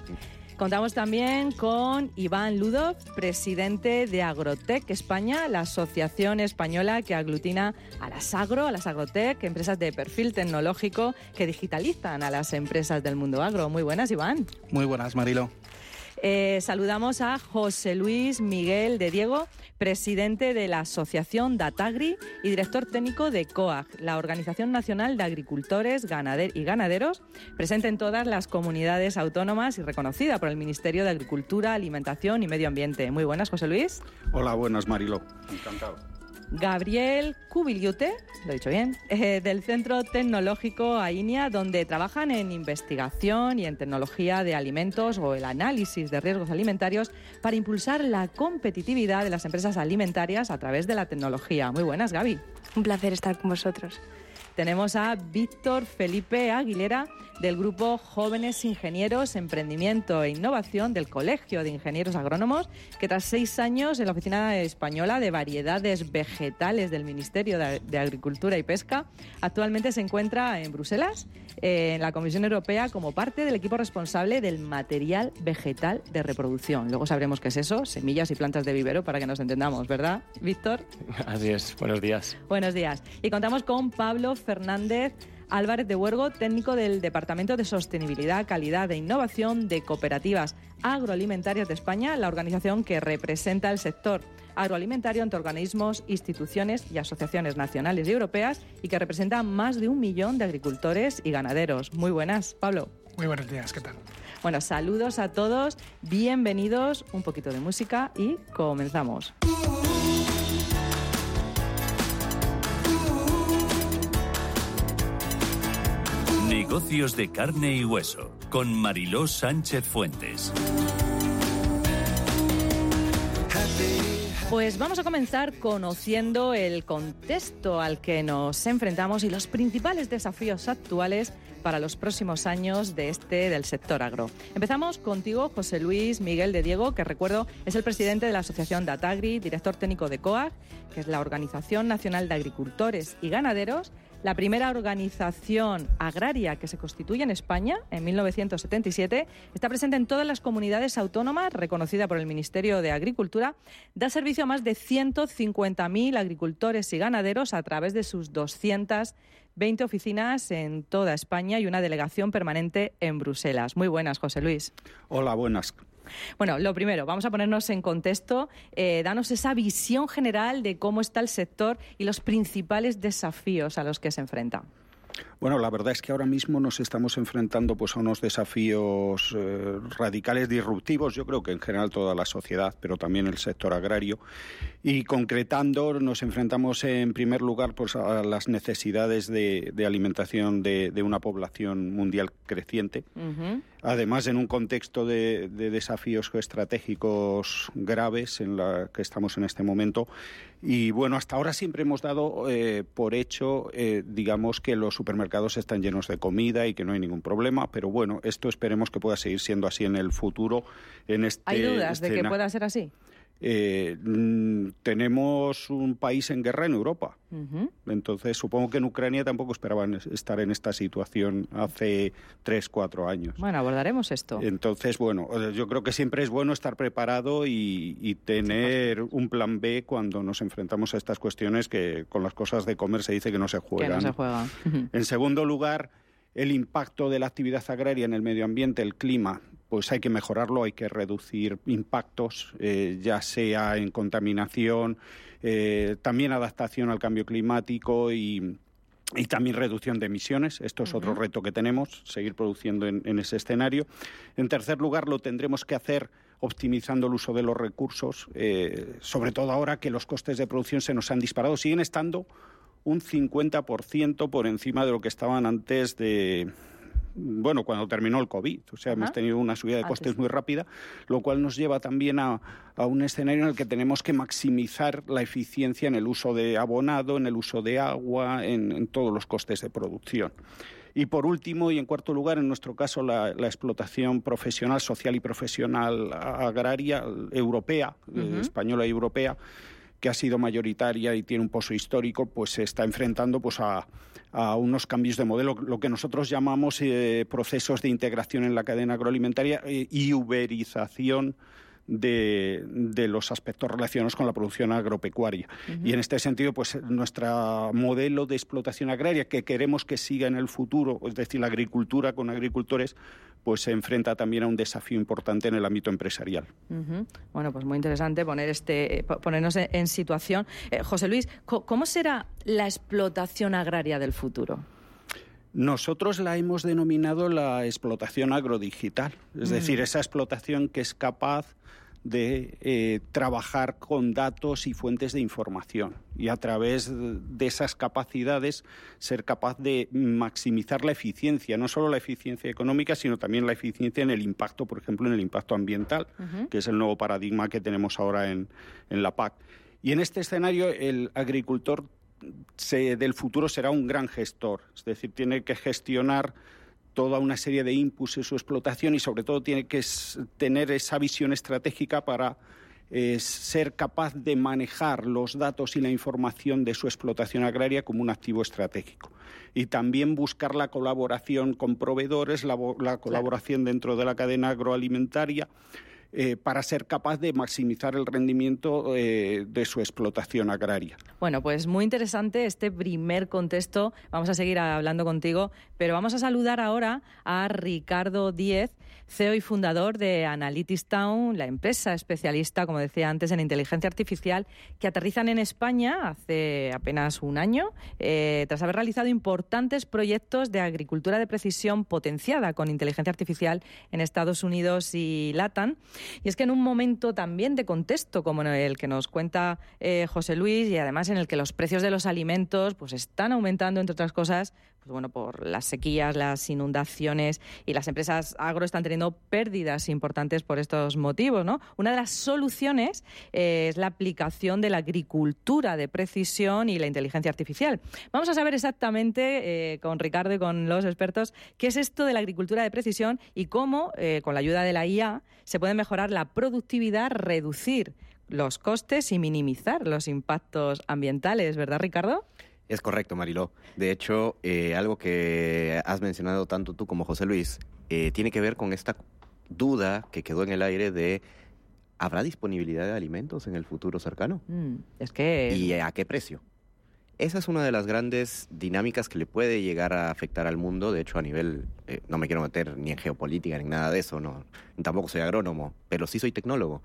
S19: Contamos también con Iván Ludov, presidente de Agrotec España, la asociación española que aglutina a las agro, a las agrotec, empresas de perfil tecnológico que digitalizan a las empresas del mundo agro. Muy buenas, Iván.
S21: Muy buenas, Marilo.
S19: Eh, saludamos a José Luis Miguel de Diego, presidente de la Asociación Datagri y director técnico de COAG, la Organización Nacional de Agricultores y Ganaderos, presente en todas las comunidades autónomas y reconocida por el Ministerio de Agricultura, Alimentación y Medio Ambiente. Muy buenas, José Luis.
S22: Hola, buenas, Marilo. Encantado.
S19: Gabriel Cubiliute, lo he dicho bien, eh, del Centro Tecnológico AINIA, donde trabajan en investigación y en tecnología de alimentos o el análisis de riesgos alimentarios para impulsar la competitividad de las empresas alimentarias a través de la tecnología. Muy buenas, Gaby.
S23: Un placer estar con vosotros.
S19: Tenemos a Víctor Felipe Aguilera del grupo Jóvenes Ingenieros, Emprendimiento e Innovación del Colegio de Ingenieros Agrónomos, que tras seis años en la Oficina Española de Variedades Vegetales del Ministerio de Agricultura y Pesca, actualmente se encuentra en Bruselas, eh, en la Comisión Europea, como parte del equipo responsable del material vegetal de reproducción. Luego sabremos qué es eso, semillas y plantas de vivero, para que nos entendamos, ¿verdad, Víctor?
S21: Así es, buenos días.
S19: Buenos días. Y contamos con Pablo Fernández Álvarez de Huergo, técnico del Departamento de Sostenibilidad, Calidad e Innovación de Cooperativas Agroalimentarias de España, la organización que representa el sector agroalimentario ante organismos, instituciones y asociaciones nacionales y europeas y que representa más de un millón de agricultores y ganaderos. Muy buenas, Pablo.
S24: Muy buenos días, ¿qué tal?
S19: Bueno, saludos a todos, bienvenidos, un poquito de música y comenzamos.
S5: Negocios de carne y hueso con Mariló Sánchez Fuentes.
S19: Pues vamos a comenzar conociendo el contexto al que nos enfrentamos y los principales desafíos actuales para los próximos años de este del sector agro. Empezamos contigo, José Luis Miguel de Diego, que recuerdo es el presidente de la Asociación Datagri, director técnico de COAG, que es la Organización Nacional de Agricultores y Ganaderos, la primera organización agraria que se constituye en España en 1977 está presente en todas las comunidades autónomas, reconocida por el Ministerio de Agricultura, da servicio a más de 150.000 agricultores y ganaderos a través de sus 220 oficinas en toda España y una delegación permanente en Bruselas. Muy buenas, José Luis.
S22: Hola, buenas.
S19: Bueno, lo primero, vamos a ponernos en contexto, eh, danos esa visión general de cómo está el sector y los principales desafíos a los que se enfrenta.
S22: Bueno, la verdad es que ahora mismo nos estamos enfrentando pues, a unos desafíos eh, radicales disruptivos, yo creo que en general toda la sociedad, pero también el sector agrario. Y concretando, nos enfrentamos en primer lugar pues, a las necesidades de, alimentación de, una población mundial creciente. Además, en un contexto de, desafíos estratégicos graves en la que estamos en este momento. Y bueno, hasta ahora siempre hemos dado eh, por hecho, eh, digamos, que los supermercados están llenos de comida y que no hay ningún problema, pero bueno, esto esperemos que pueda seguir siendo así en el futuro. En este
S19: ¿Hay dudas de que pueda ser así?
S22: Eh, tenemos un país en guerra en Europa. Entonces, supongo que en Ucrania tampoco esperaban estar en esta situación hace tres, cuatro años.
S19: Bueno, abordaremos esto.
S22: Entonces, bueno, yo creo que siempre es bueno estar preparado y, tener un plan B cuando nos enfrentamos a estas cuestiones que con las cosas de comer se dice que no se juegan.
S19: Que no se juega.
S22: En segundo lugar, el impacto de la actividad agraria en el medio ambiente, el clima, pues hay que mejorarlo, hay que reducir impactos, eh, ya sea en contaminación, eh, también adaptación al cambio climático y, también reducción de emisiones. Esto es otro reto que tenemos, seguir produciendo en, ese escenario. En tercer lugar, lo tendremos que hacer optimizando el uso de los recursos, eh, sobre todo ahora que los costes de producción se nos han disparado. Siguen estando un 50% por encima de lo que estaban antes de, bueno, cuando terminó el COVID. O sea, hemos tenido una subida de costes muy rápida, lo cual nos lleva también a, un escenario en el que tenemos que maximizar la eficiencia en el uso de abonado, en el uso de agua, en, todos los costes de producción. Y por último, y en cuarto lugar, en nuestro caso, la, explotación profesional, social y profesional agraria europea, eh, española y europea, que ha sido mayoritaria y tiene un pozo histórico, pues se está enfrentando pues a, unos cambios de modelo, lo que nosotros llamamos eh, procesos de integración en la cadena agroalimentaria eh, y uberización de, los aspectos relacionados con la producción agropecuaria. Y en este sentido, pues nuestro modelo de explotación agraria que queremos que siga en el futuro, es decir, la agricultura con agricultores, pues se enfrenta también a un desafío importante en el ámbito empresarial.
S19: Bueno, pues muy interesante poner este, ponernos en, situación. Eh, José Luis, ¿cómo será la explotación agraria del futuro?
S22: Nosotros la hemos denominado la explotación agrodigital, es decir, esa explotación que es capaz de eh, trabajar con datos y fuentes de información. Y a través de esas capacidades ser capaz de maximizar la eficiencia, no solo la eficiencia económica, sino también la eficiencia en el impacto, por ejemplo, en el impacto ambiental, que es el nuevo paradigma que tenemos ahora en, en la PAC. Y en este escenario el agricultor del futuro será un gran gestor, es decir, tiene que gestionar toda una serie de inputs en su explotación y sobre todo tiene que tener esa visión estratégica para eh, ser capaz de manejar los datos y la información de su explotación agraria como un activo estratégico. Y también buscar la colaboración con proveedores, la, colaboración dentro de la cadena agroalimentaria eh, para ser capaz de maximizar el rendimiento eh, de su explotación agraria.
S19: Bueno, pues muy interesante este primer contexto. Vamos a seguir hablando contigo, pero vamos a saludar ahora a Ricardo Díez, CEO y fundador de Analytics Town, la empresa especialista, como decía antes, en inteligencia artificial, que aterrizan en España hace apenas un año, eh, tras haber realizado importantes proyectos de agricultura de precisión potenciada con inteligencia artificial en Estados Unidos y LATAM. Y es que en un momento también de contexto como el que nos cuenta eh, José Luis y además en el que los precios de los alimentos pues están aumentando, entre otras cosas, pues bueno, por las sequías, las inundaciones y las empresas agro están teniendo pérdidas importantes por estos motivos, ¿no? Una de las soluciones eh, es la aplicación de la agricultura de precisión y la inteligencia artificial. Vamos a saber exactamente eh, con Ricardo y con los expertos qué es esto de la agricultura de precisión y cómo, eh, con la ayuda de la IA, se puede mejorar la productividad, reducir los costes y minimizar los impactos ambientales, ¿verdad, Ricardo?
S20: Es correcto, Mariló. De hecho, eh, algo que has mencionado tanto tú como José Luis eh, tiene que ver con esta duda que quedó en el aire de ¿habrá disponibilidad de alimentos en el futuro cercano?
S19: Mm, es que...
S20: ¿Y a qué precio? Esa es una de las grandes dinámicas que le puede llegar a afectar al mundo. De hecho, a nivel, eh, no me quiero meter ni en geopolítica ni nada de eso, no, tampoco soy agrónomo, pero sí soy tecnólogo.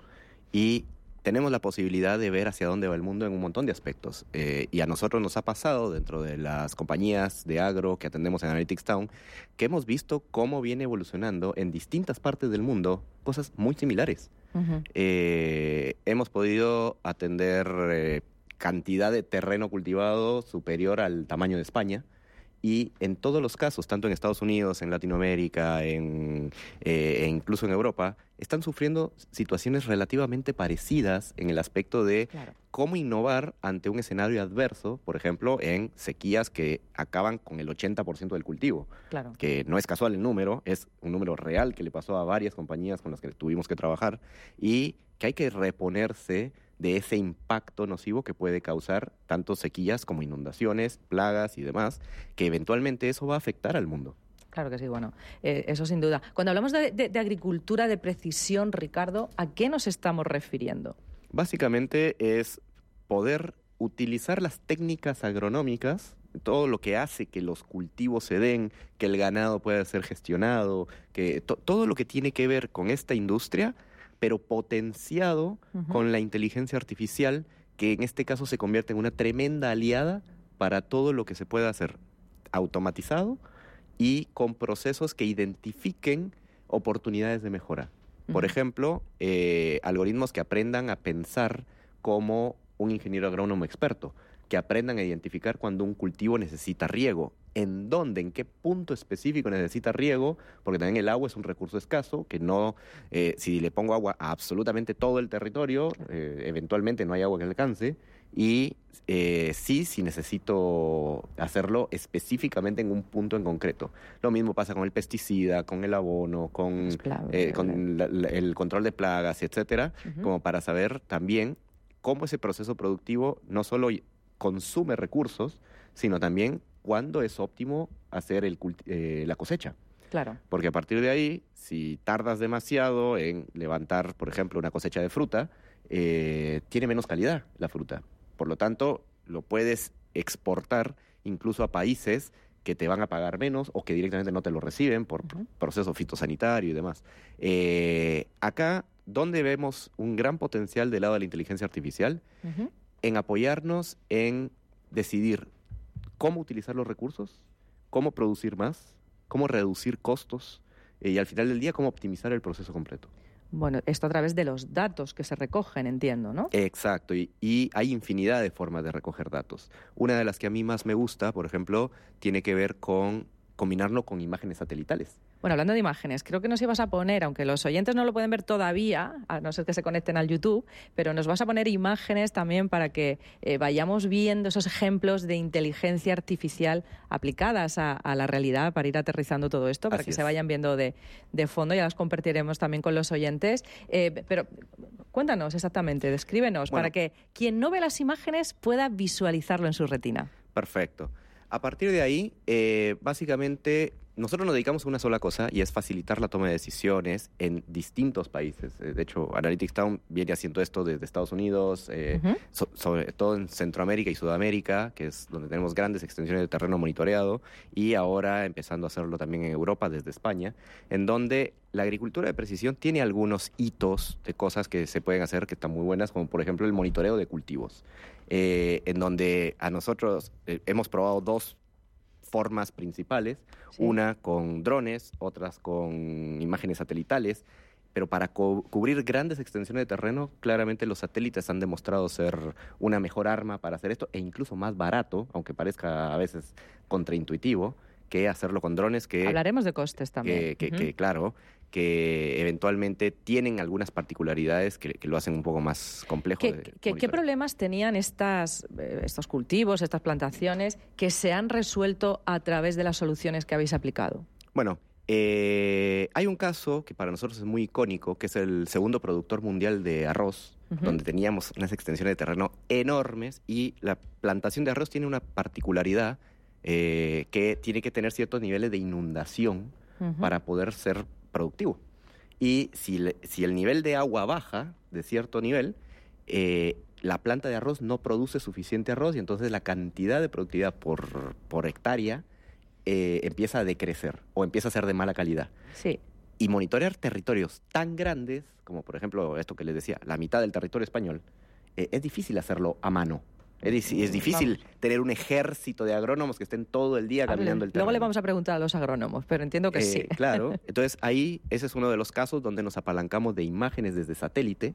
S20: Y tenemos la posibilidad de ver hacia dónde va el mundo en un montón de aspectos. Eh, y a nosotros nos ha pasado dentro de las compañías de agro que atendemos en Analytics Town, que hemos visto cómo viene evolucionando en distintas partes del mundo cosas muy similares. Eh, hemos podido atender eh, cantidad de terreno cultivado superior al tamaño de España y en todos los casos, tanto en Estados Unidos, en Latinoamérica, en, eh, e incluso en Europa, están sufriendo situaciones relativamente parecidas en el aspecto de cómo innovar ante un escenario adverso, por ejemplo, en sequías que acaban con el 80% del cultivo.
S19: Claro.
S20: Que no es casual el número, es un número real que le pasó a varias compañías con las que tuvimos que trabajar y que hay que reponerse de ese impacto nocivo que puede causar tanto sequías como inundaciones, plagas y demás, que eventualmente eso va a afectar al mundo.
S19: Claro que sí, bueno, eh, eso sin duda. Cuando hablamos de, agricultura de precisión, Ricardo, ¿a qué nos estamos refiriendo?
S20: Básicamente es poder utilizar las técnicas agronómicas, todo lo que hace que los cultivos se den, que el ganado pueda ser gestionado, que todo lo que tiene que ver con esta industria, pero potenciado con la inteligencia artificial, que en este caso se convierte en una tremenda aliada para todo lo que se pueda hacer automatizado y con procesos que identifiquen oportunidades de mejora. Por ejemplo, eh, algoritmos que aprendan a pensar como un ingeniero agrónomo experto, que aprendan a identificar cuando un cultivo necesita riego. En dónde, en qué punto específico necesita riego, porque también el agua es un recurso escaso, que no, eh, si le pongo agua a absolutamente todo el territorio, eh, eventualmente no hay agua que alcance, y eh, sí, si necesito hacerlo específicamente en un punto en concreto. Lo mismo pasa con el pesticida, con el abono, con, con el control de plagas, etcétera, como para saber también cómo ese proceso productivo no solo consume recursos, sino también cuándo es óptimo hacer el eh, la cosecha.
S19: Claro.
S20: Porque a partir de ahí, si tardas demasiado en levantar, por ejemplo, una cosecha de fruta, eh, tiene menos calidad la fruta. Por lo tanto, lo puedes exportar incluso a países que te van a pagar menos o que directamente no te lo reciben por proceso fitosanitario y demás. Eh, acá, ¿dónde vemos un gran potencial del lado de la inteligencia artificial? En apoyarnos en decidir cómo utilizar los recursos, cómo producir más, cómo reducir costos eh, y al final del día cómo optimizar el proceso completo.
S19: Bueno, esto a través de los datos que se recogen, entiendo, ¿no?
S20: Exacto, y, y, hay infinidad de formas de recoger datos. Una de las que a mí más me gusta, por ejemplo, tiene que ver con combinarlo con imágenes satelitales.
S19: Bueno, hablando de imágenes, creo que nos ibas a poner, aunque los oyentes no lo pueden ver todavía, a no ser que se conecten al YouTube, pero nos vas a poner imágenes también para que eh, vayamos viendo esos ejemplos de inteligencia artificial aplicadas a, la realidad para ir aterrizando todo esto, para que se vayan viendo de, fondo. Ya las compartiremos también con los oyentes. Eh, pero cuéntanos exactamente, descríbenos, para que quien no ve las imágenes pueda visualizarlo en su retina.
S20: Perfecto. A partir de ahí, eh, básicamente, nosotros nos dedicamos a una sola cosa y es facilitar la toma de decisiones en distintos países. Eh, de hecho, Analytics Town viene haciendo esto desde Estados Unidos, eh, sobre todo en Centroamérica y Sudamérica, que es donde tenemos grandes extensiones de terreno monitoreado, y ahora empezando a hacerlo también en Europa, desde España, en donde la agricultura de precisión tiene algunos hitos de cosas que se pueden hacer que están muy buenas, como por ejemplo el monitoreo de cultivos. Eh, en donde a nosotros eh, hemos probado dos formas principales, una con drones, otras con imágenes satelitales, pero para cubrir grandes extensiones de terreno, claramente los satélites han demostrado ser una mejor arma para hacer esto e incluso más barato, aunque parezca a veces contraintuitivo, que hacerlo con drones que...
S19: Hablaremos de costes también.
S20: Que, claro, que eventualmente tienen algunas particularidades que, lo hacen un poco más complejo.
S19: ¿Qué, ¿qué problemas tenían estas, eh, estos cultivos, estas plantaciones, que se han resuelto a través de las soluciones que habéis aplicado?
S20: Bueno, eh, hay un caso que para nosotros es muy icónico, que es el segundo productor mundial de arroz, donde teníamos unas extensiones de terreno enormes y la plantación de arroz tiene una particularidad eh, que tiene que tener ciertos niveles de inundación para poder ser productivo. Y si, si, el nivel de agua baja de cierto nivel, eh, la planta de arroz no produce suficiente arroz y entonces la cantidad de productividad por, por hectárea eh, empieza a decrecer o empieza a ser de mala calidad.
S19: Sí.
S20: Y monitorear territorios tan grandes, como por ejemplo esto que les decía, la mitad del territorio español, es difícil hacerlo a mano. Es, es difícil tener un ejército de agrónomos que estén todo el día caminando el terreno.
S19: Luego le vamos a preguntar a los agrónomos, pero entiendo que sí.
S20: Eh, claro, [laughs] entonces ahí ese es uno de los casos donde nos apalancamos de imágenes desde satélite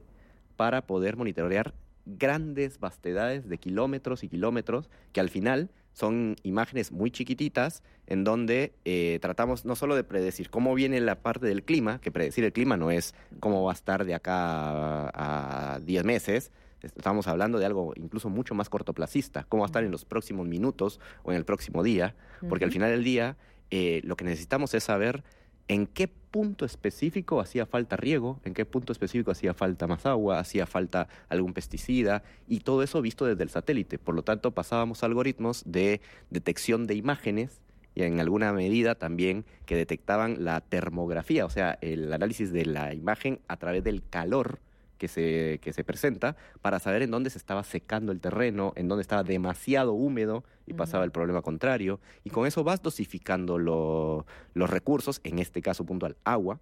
S20: para poder monitorear grandes vastedades de kilómetros y kilómetros que al final son imágenes muy chiquititas en donde eh, tratamos no solo de predecir cómo viene la parte del clima, que predecir el clima no es cómo va a estar de acá a 10 meses, Estamos hablando de algo incluso mucho más cortoplacista, cómo va a estar en los próximos minutos o en el próximo día, porque al final del día eh, lo que necesitamos es saber en qué punto específico hacía falta riego, en qué punto específico hacía falta más agua, hacía falta algún pesticida y todo eso visto desde el satélite. Por lo tanto, pasábamos algoritmos de detección de imágenes y en alguna medida también que detectaban la termografía, o sea, el análisis de la imagen a través del calor que se, que se presenta para saber en dónde se estaba secando el terreno, en dónde estaba demasiado húmedo y pasaba el problema contrario. Y con eso vas dosificando los recursos, en este caso puntual agua,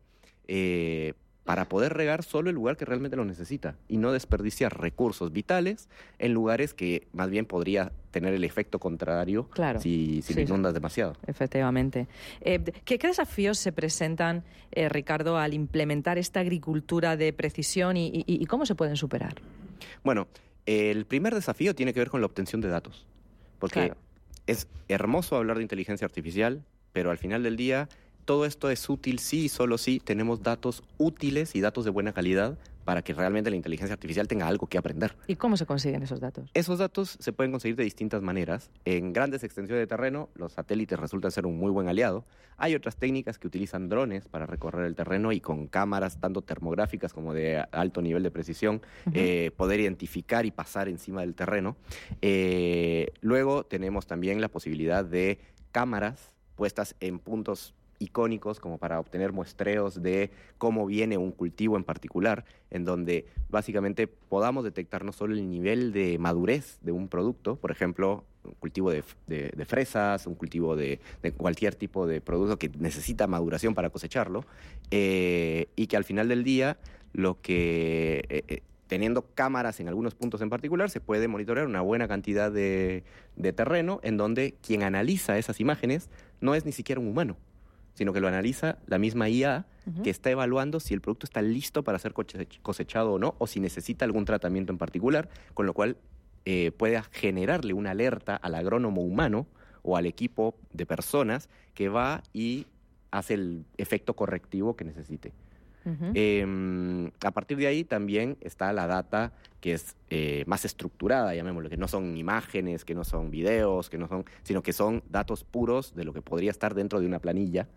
S20: eh, para poder regar solo el lugar que realmente lo necesita y no desperdiciar recursos vitales en lugares que más bien podría tener el efecto contrario si, si inundas demasiado.
S19: Efectivamente. Eh, ¿qué, desafíos se presentan, eh, Ricardo, al implementar esta agricultura de precisión y, cómo se pueden superar?
S20: Bueno, el primer desafío tiene que ver con la obtención de datos, porque es hermoso hablar de inteligencia artificial, pero al final del día todo esto es útil sí y solo si tenemos datos útiles y datos de buena calidad para que realmente la inteligencia artificial tenga algo que aprender.
S19: ¿Y cómo se consiguen esos datos?
S20: Esos datos se pueden conseguir de distintas maneras. En grandes extensiones de terreno, los satélites resultan ser un muy buen aliado. Hay otras técnicas que utilizan drones para recorrer el terreno y con cámaras tanto termográficas como de alto nivel de precisión eh, poder identificar y pasar encima del terreno. Eh, luego tenemos también la posibilidad de cámaras puestas en puntos icónicos como para obtener muestreos de cómo viene un cultivo en particular, en donde básicamente podamos detectar no solo el nivel de madurez de un producto, por ejemplo, un cultivo de, fresas, un cultivo de, cualquier tipo de producto que necesita maduración para cosecharlo, eh, y que al final del día lo que eh, eh, teniendo cámaras en algunos puntos en particular, se puede monitorear una buena cantidad de, terreno en donde quien analiza esas imágenes no es ni siquiera un humano, sino que lo analiza la misma IA que está evaluando si el producto está listo para ser cosechado o no, o si necesita algún tratamiento en particular, con lo cual eh, puede generarle una alerta al agrónomo humano o al equipo de personas que va y hace el efecto correctivo que necesite. Em, a partir de ahí también está la data que es eh, más estructurada, llamémoslo, que no son imágenes, que no son videos, que no son, sino que son datos puros de lo que podría estar dentro de una planilla,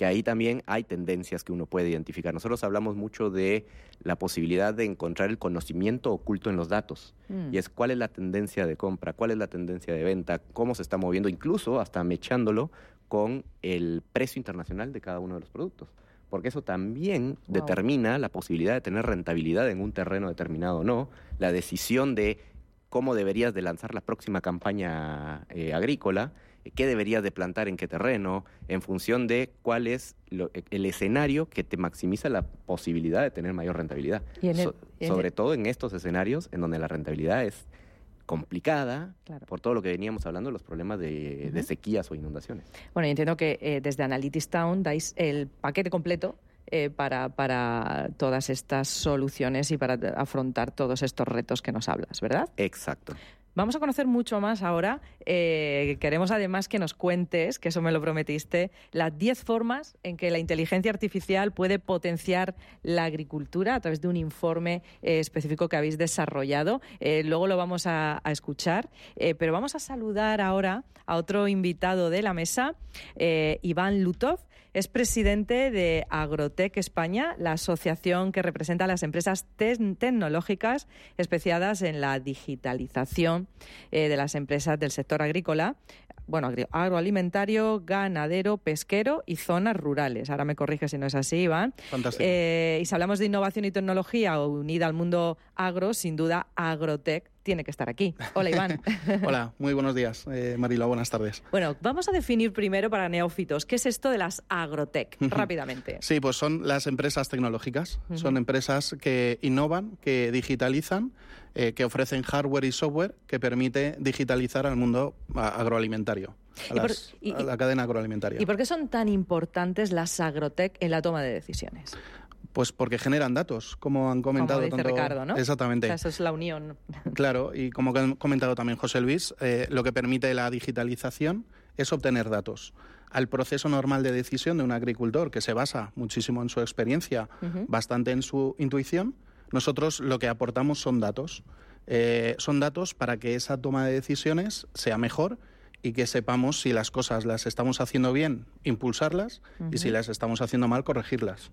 S20: que ahí también hay tendencias que uno puede identificar. Nosotros hablamos mucho de la posibilidad de encontrar el conocimiento oculto en los datos, mm. y es cuál es la tendencia de compra, cuál es la tendencia de venta, cómo se está moviendo, incluso hasta mechándolo con el precio internacional de cada uno de los productos. Porque eso también determina la posibilidad de tener rentabilidad en un terreno determinado o no, la decisión de cómo deberías de lanzar la próxima campaña eh, agrícola, qué deberías de plantar en qué terreno, en función de cuál es el escenario que te maximiza la posibilidad de tener mayor rentabilidad. sobre todo en estos escenarios en donde la rentabilidad es complicada por todo lo que veníamos hablando, los problemas de, sequías o inundaciones.
S19: Bueno, entiendo que eh, desde Analytics Town dais el paquete completo eh, para, para todas estas soluciones y para afrontar todos estos retos que nos hablas, ¿verdad?
S20: Exacto.
S19: Vamos a conocer mucho más ahora. Eh, queremos además que nos cuentes, que eso me lo prometiste, las 10 formas en que la inteligencia artificial puede potenciar la agricultura a través de un informe eh, específico que habéis desarrollado. Eh, luego lo vamos a, escuchar, pero vamos a saludar ahora a otro invitado de la mesa, Iván Lutov. Es presidente de Agrotec España, la asociación que representa a las empresas tecnológicas especiadas en la digitalización eh, de las empresas del sector agrícola, bueno, agroalimentario, ganadero, pesquero y zonas rurales. Ahora me corrige si no es así, Iván.
S25: Fantástico.
S19: Eh, y si hablamos de innovación y tecnología unida al mundo agro, sin duda Agrotec tiene que estar aquí. Hola, Iván. [laughs]
S25: Hola, muy buenos días, eh, Marilo, buenas tardes.
S19: Bueno, vamos a definir primero para neófitos qué es esto de las agrotech, rápidamente.
S25: Sí, pues son las empresas tecnológicas, son empresas que innovan, que digitalizan, eh, que ofrecen hardware y software que permite digitalizar al mundo agroalimentario. A, la cadena agroalimentaria.
S19: ¿Y por qué son tan importantes las agrotech en la toma de decisiones?
S25: Pues porque generan datos, como han comentado.
S19: Como dice Ricardo, ¿no?
S25: Exactamente.
S19: eso es la unión.
S25: Claro, y como ha comentado también José Luis, eh, lo que permite la digitalización es obtener datos. Al proceso normal de decisión de un agricultor, que se basa muchísimo en su experiencia, bastante en su intuición, nosotros lo que aportamos son datos. Eh, son datos para que esa toma de decisiones sea mejor y que sepamos si las cosas las estamos haciendo bien, impulsarlas, y si las estamos haciendo mal, corregirlas.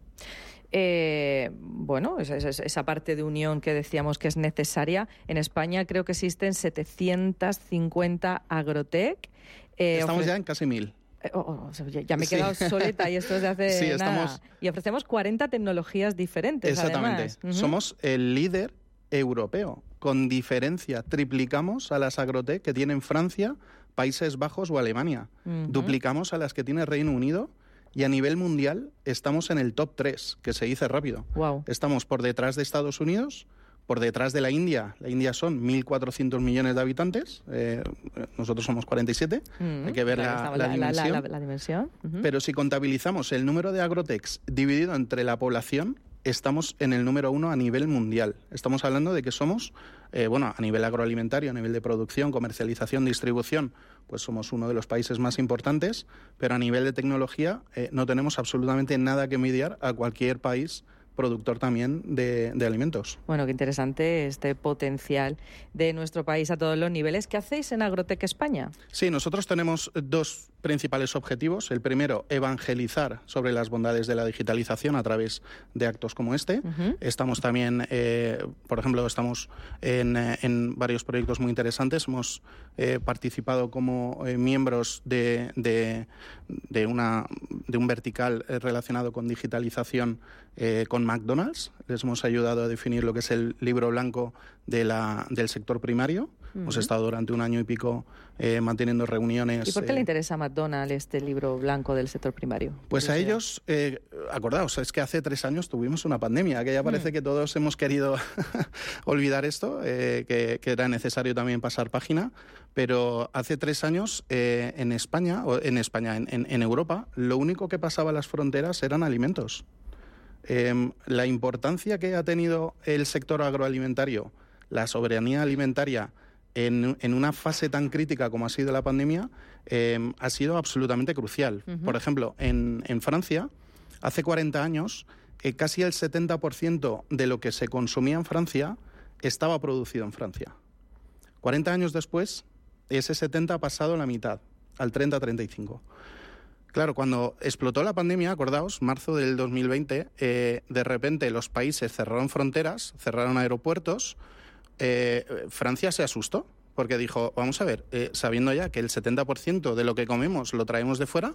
S19: Eh, bueno, esa, parte de unión que decíamos que es necesaria. En España creo que existen 750 agrotec.
S25: Eh, Estamos ya en casi mil.
S19: Eh, oh, oh, ya me he quedado solita y esto es de [laughs] hace nada. Y ofrecemos 40 tecnologías diferentes.
S25: Exactamente. Somos el líder europeo. Con diferencia, triplicamos a las agrotec que tienen Francia, Países Bajos o Alemania. Duplicamos a las que tiene Reino Unido y a nivel mundial estamos en el top 3, que se dice rápido. Estamos por detrás de Estados Unidos, por detrás de la India. La India son 1.400 millones de habitantes, eh, nosotros somos 47, mm, hay que ver la, dimensión. Pero si contabilizamos el número de agrotechs dividido entre la población, estamos en el número uno a nivel mundial. Estamos hablando de que somos, eh, bueno, a nivel agroalimentario, a nivel de producción, comercialización, distribución, pues somos uno de los países más importantes, pero a nivel de tecnología eh, no tenemos absolutamente nada que mediar a cualquier país productor también de, alimentos.
S19: Bueno, qué interesante este potencial de nuestro país a todos los niveles. ¿Qué hacéis en Agrotec España?
S25: Sí, nosotros tenemos dos principales objetivos. El primero, evangelizar sobre las bondades de la digitalización a través de actos como este. Estamos también, eh, por ejemplo, estamos en, eh, en, varios proyectos muy interesantes. Hemos eh, participado como eh, miembros de, de, de, una, de un vertical relacionado con digitalización con McDonald's. Les hemos ayudado a definir lo que es el libro blanco de la, del sector primario. Hemos estado durante un año y pico eh, manteniendo reuniones.
S19: ¿Y por qué le interesa a McDonald's este libro blanco del sector primario?
S25: Pues a ellos, eh, acordaos, es que hace tres años tuvimos una pandemia, que ya parece que todos hemos querido [laughs] olvidar esto, eh, que, que, era necesario también pasar página, pero hace tres años en España, o en España, en, en, en, Europa, lo único que pasaba a las fronteras eran alimentos. Em, la importancia que ha tenido el sector agroalimentario, la soberanía alimentaria, en, en, una fase tan crítica como ha sido la pandemia, eh, ha sido absolutamente crucial. Uh -huh. Por ejemplo, en, en, Francia, hace 40 años, eh, casi el 70% de lo que se consumía en Francia estaba producido en Francia. 40 años después, ese 70 ha pasado a la mitad, al 30-35. Claro, cuando explotó la pandemia, acordaos, marzo del 2020, eh, de repente los países cerraron fronteras, cerraron aeropuertos, eh, Francia se asustó porque dijo, vamos a ver, eh, sabiendo ya que el 70% de lo que comemos lo traemos de fuera,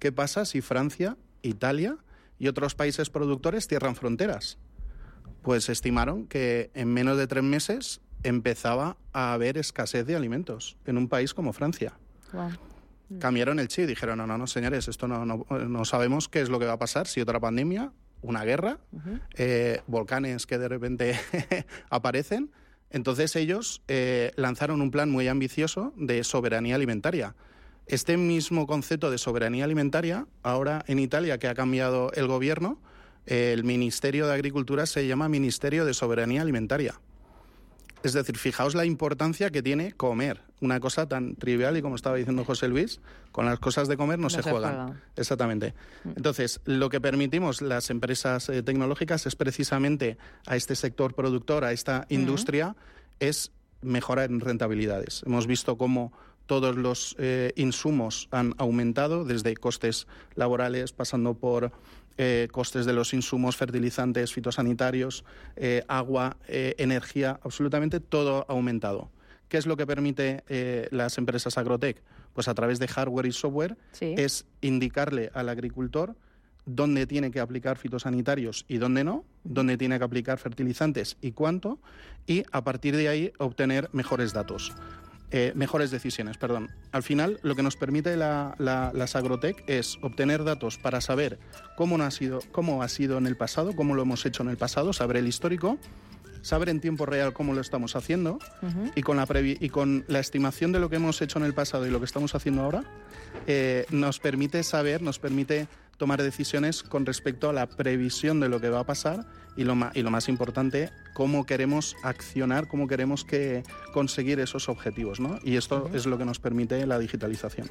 S25: ¿qué pasa si Francia, Italia y otros países productores cierran fronteras? Pues estimaron que en menos de tres meses empezaba a haber escasez de alimentos en un país como Francia. Wow. Cambiaron el chip, dijeron, no, no, no, señores, esto no, no, no sabemos qué es lo que va a pasar si otra pandemia una guerra, uh -huh. eh, volcanes que de repente [laughs] aparecen. Entonces ellos eh, lanzaron un plan muy ambicioso de soberanía alimentaria. Este mismo concepto de soberanía alimentaria, ahora en Italia que ha cambiado el gobierno, el Ministerio de Agricultura se llama Ministerio de Soberanía Alimentaria. Es decir, fijaos la importancia que tiene comer. Una cosa tan trivial y como estaba diciendo José Luis, con las cosas de comer no, no se, se, juegan. Juega. Exactamente. Entonces, lo que permitimos las empresas eh, tecnológicas es precisamente a este sector productor, a esta industria, uh -huh. es mejorar en rentabilidades. Hemos visto cómo todos los eh, insumos han aumentado, desde costes laborales, pasando por eh, costes de los insumos, fertilizantes, fitosanitarios, eh, agua, energía, absolutamente todo ha aumentado. ¿Qué es lo que permite las empresas agrotech? Pues a través de hardware y software sí. es indicarle al agricultor dónde tiene que aplicar fitosanitarios y dónde no, dónde tiene que aplicar fertilizantes y cuánto, y a partir de ahí obtener mejores datos. Eh, mejores decisiones, perdón. Al final, lo que nos permite la, la, las agrotech es obtener datos para saber cómo, no ha sido, cómo ha sido en el pasado, cómo lo hemos hecho en el pasado, saber el histórico, saber en tiempo real cómo lo estamos haciendo uh -huh. y, con la y con la estimación de lo que hemos hecho en el pasado y lo que estamos haciendo ahora, eh, nos permite saber, nos permite tomar decisiones con respecto a la previsión de lo que va a pasar y lo, y lo más importante, cómo queremos accionar, cómo queremos que conseguir esos objetivos. ¿no? Y esto uh -huh. es lo que nos permite la digitalización.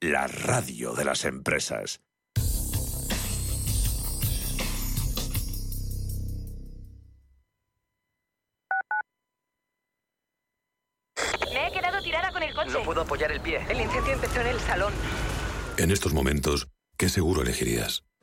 S2: la radio de las empresas.
S26: Me he quedado tirada con el coche.
S27: No puedo apoyar el pie.
S26: El incendio empezó en el salón.
S28: En estos momentos, ¿qué seguro elegirías?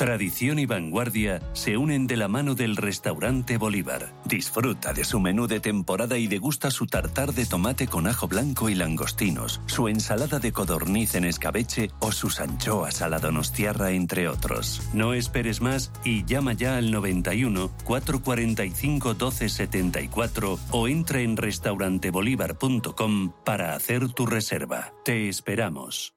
S5: Tradición y vanguardia se unen de la mano del restaurante Bolívar. Disfruta de su menú de temporada y degusta su tartar de tomate con ajo blanco y langostinos, su ensalada de codorniz en escabeche o sus anchoas a la donostiarra, entre otros. No esperes más y llama ya al 91 445 1274 o entra en restaurantebolívar.com para hacer tu reserva. Te esperamos.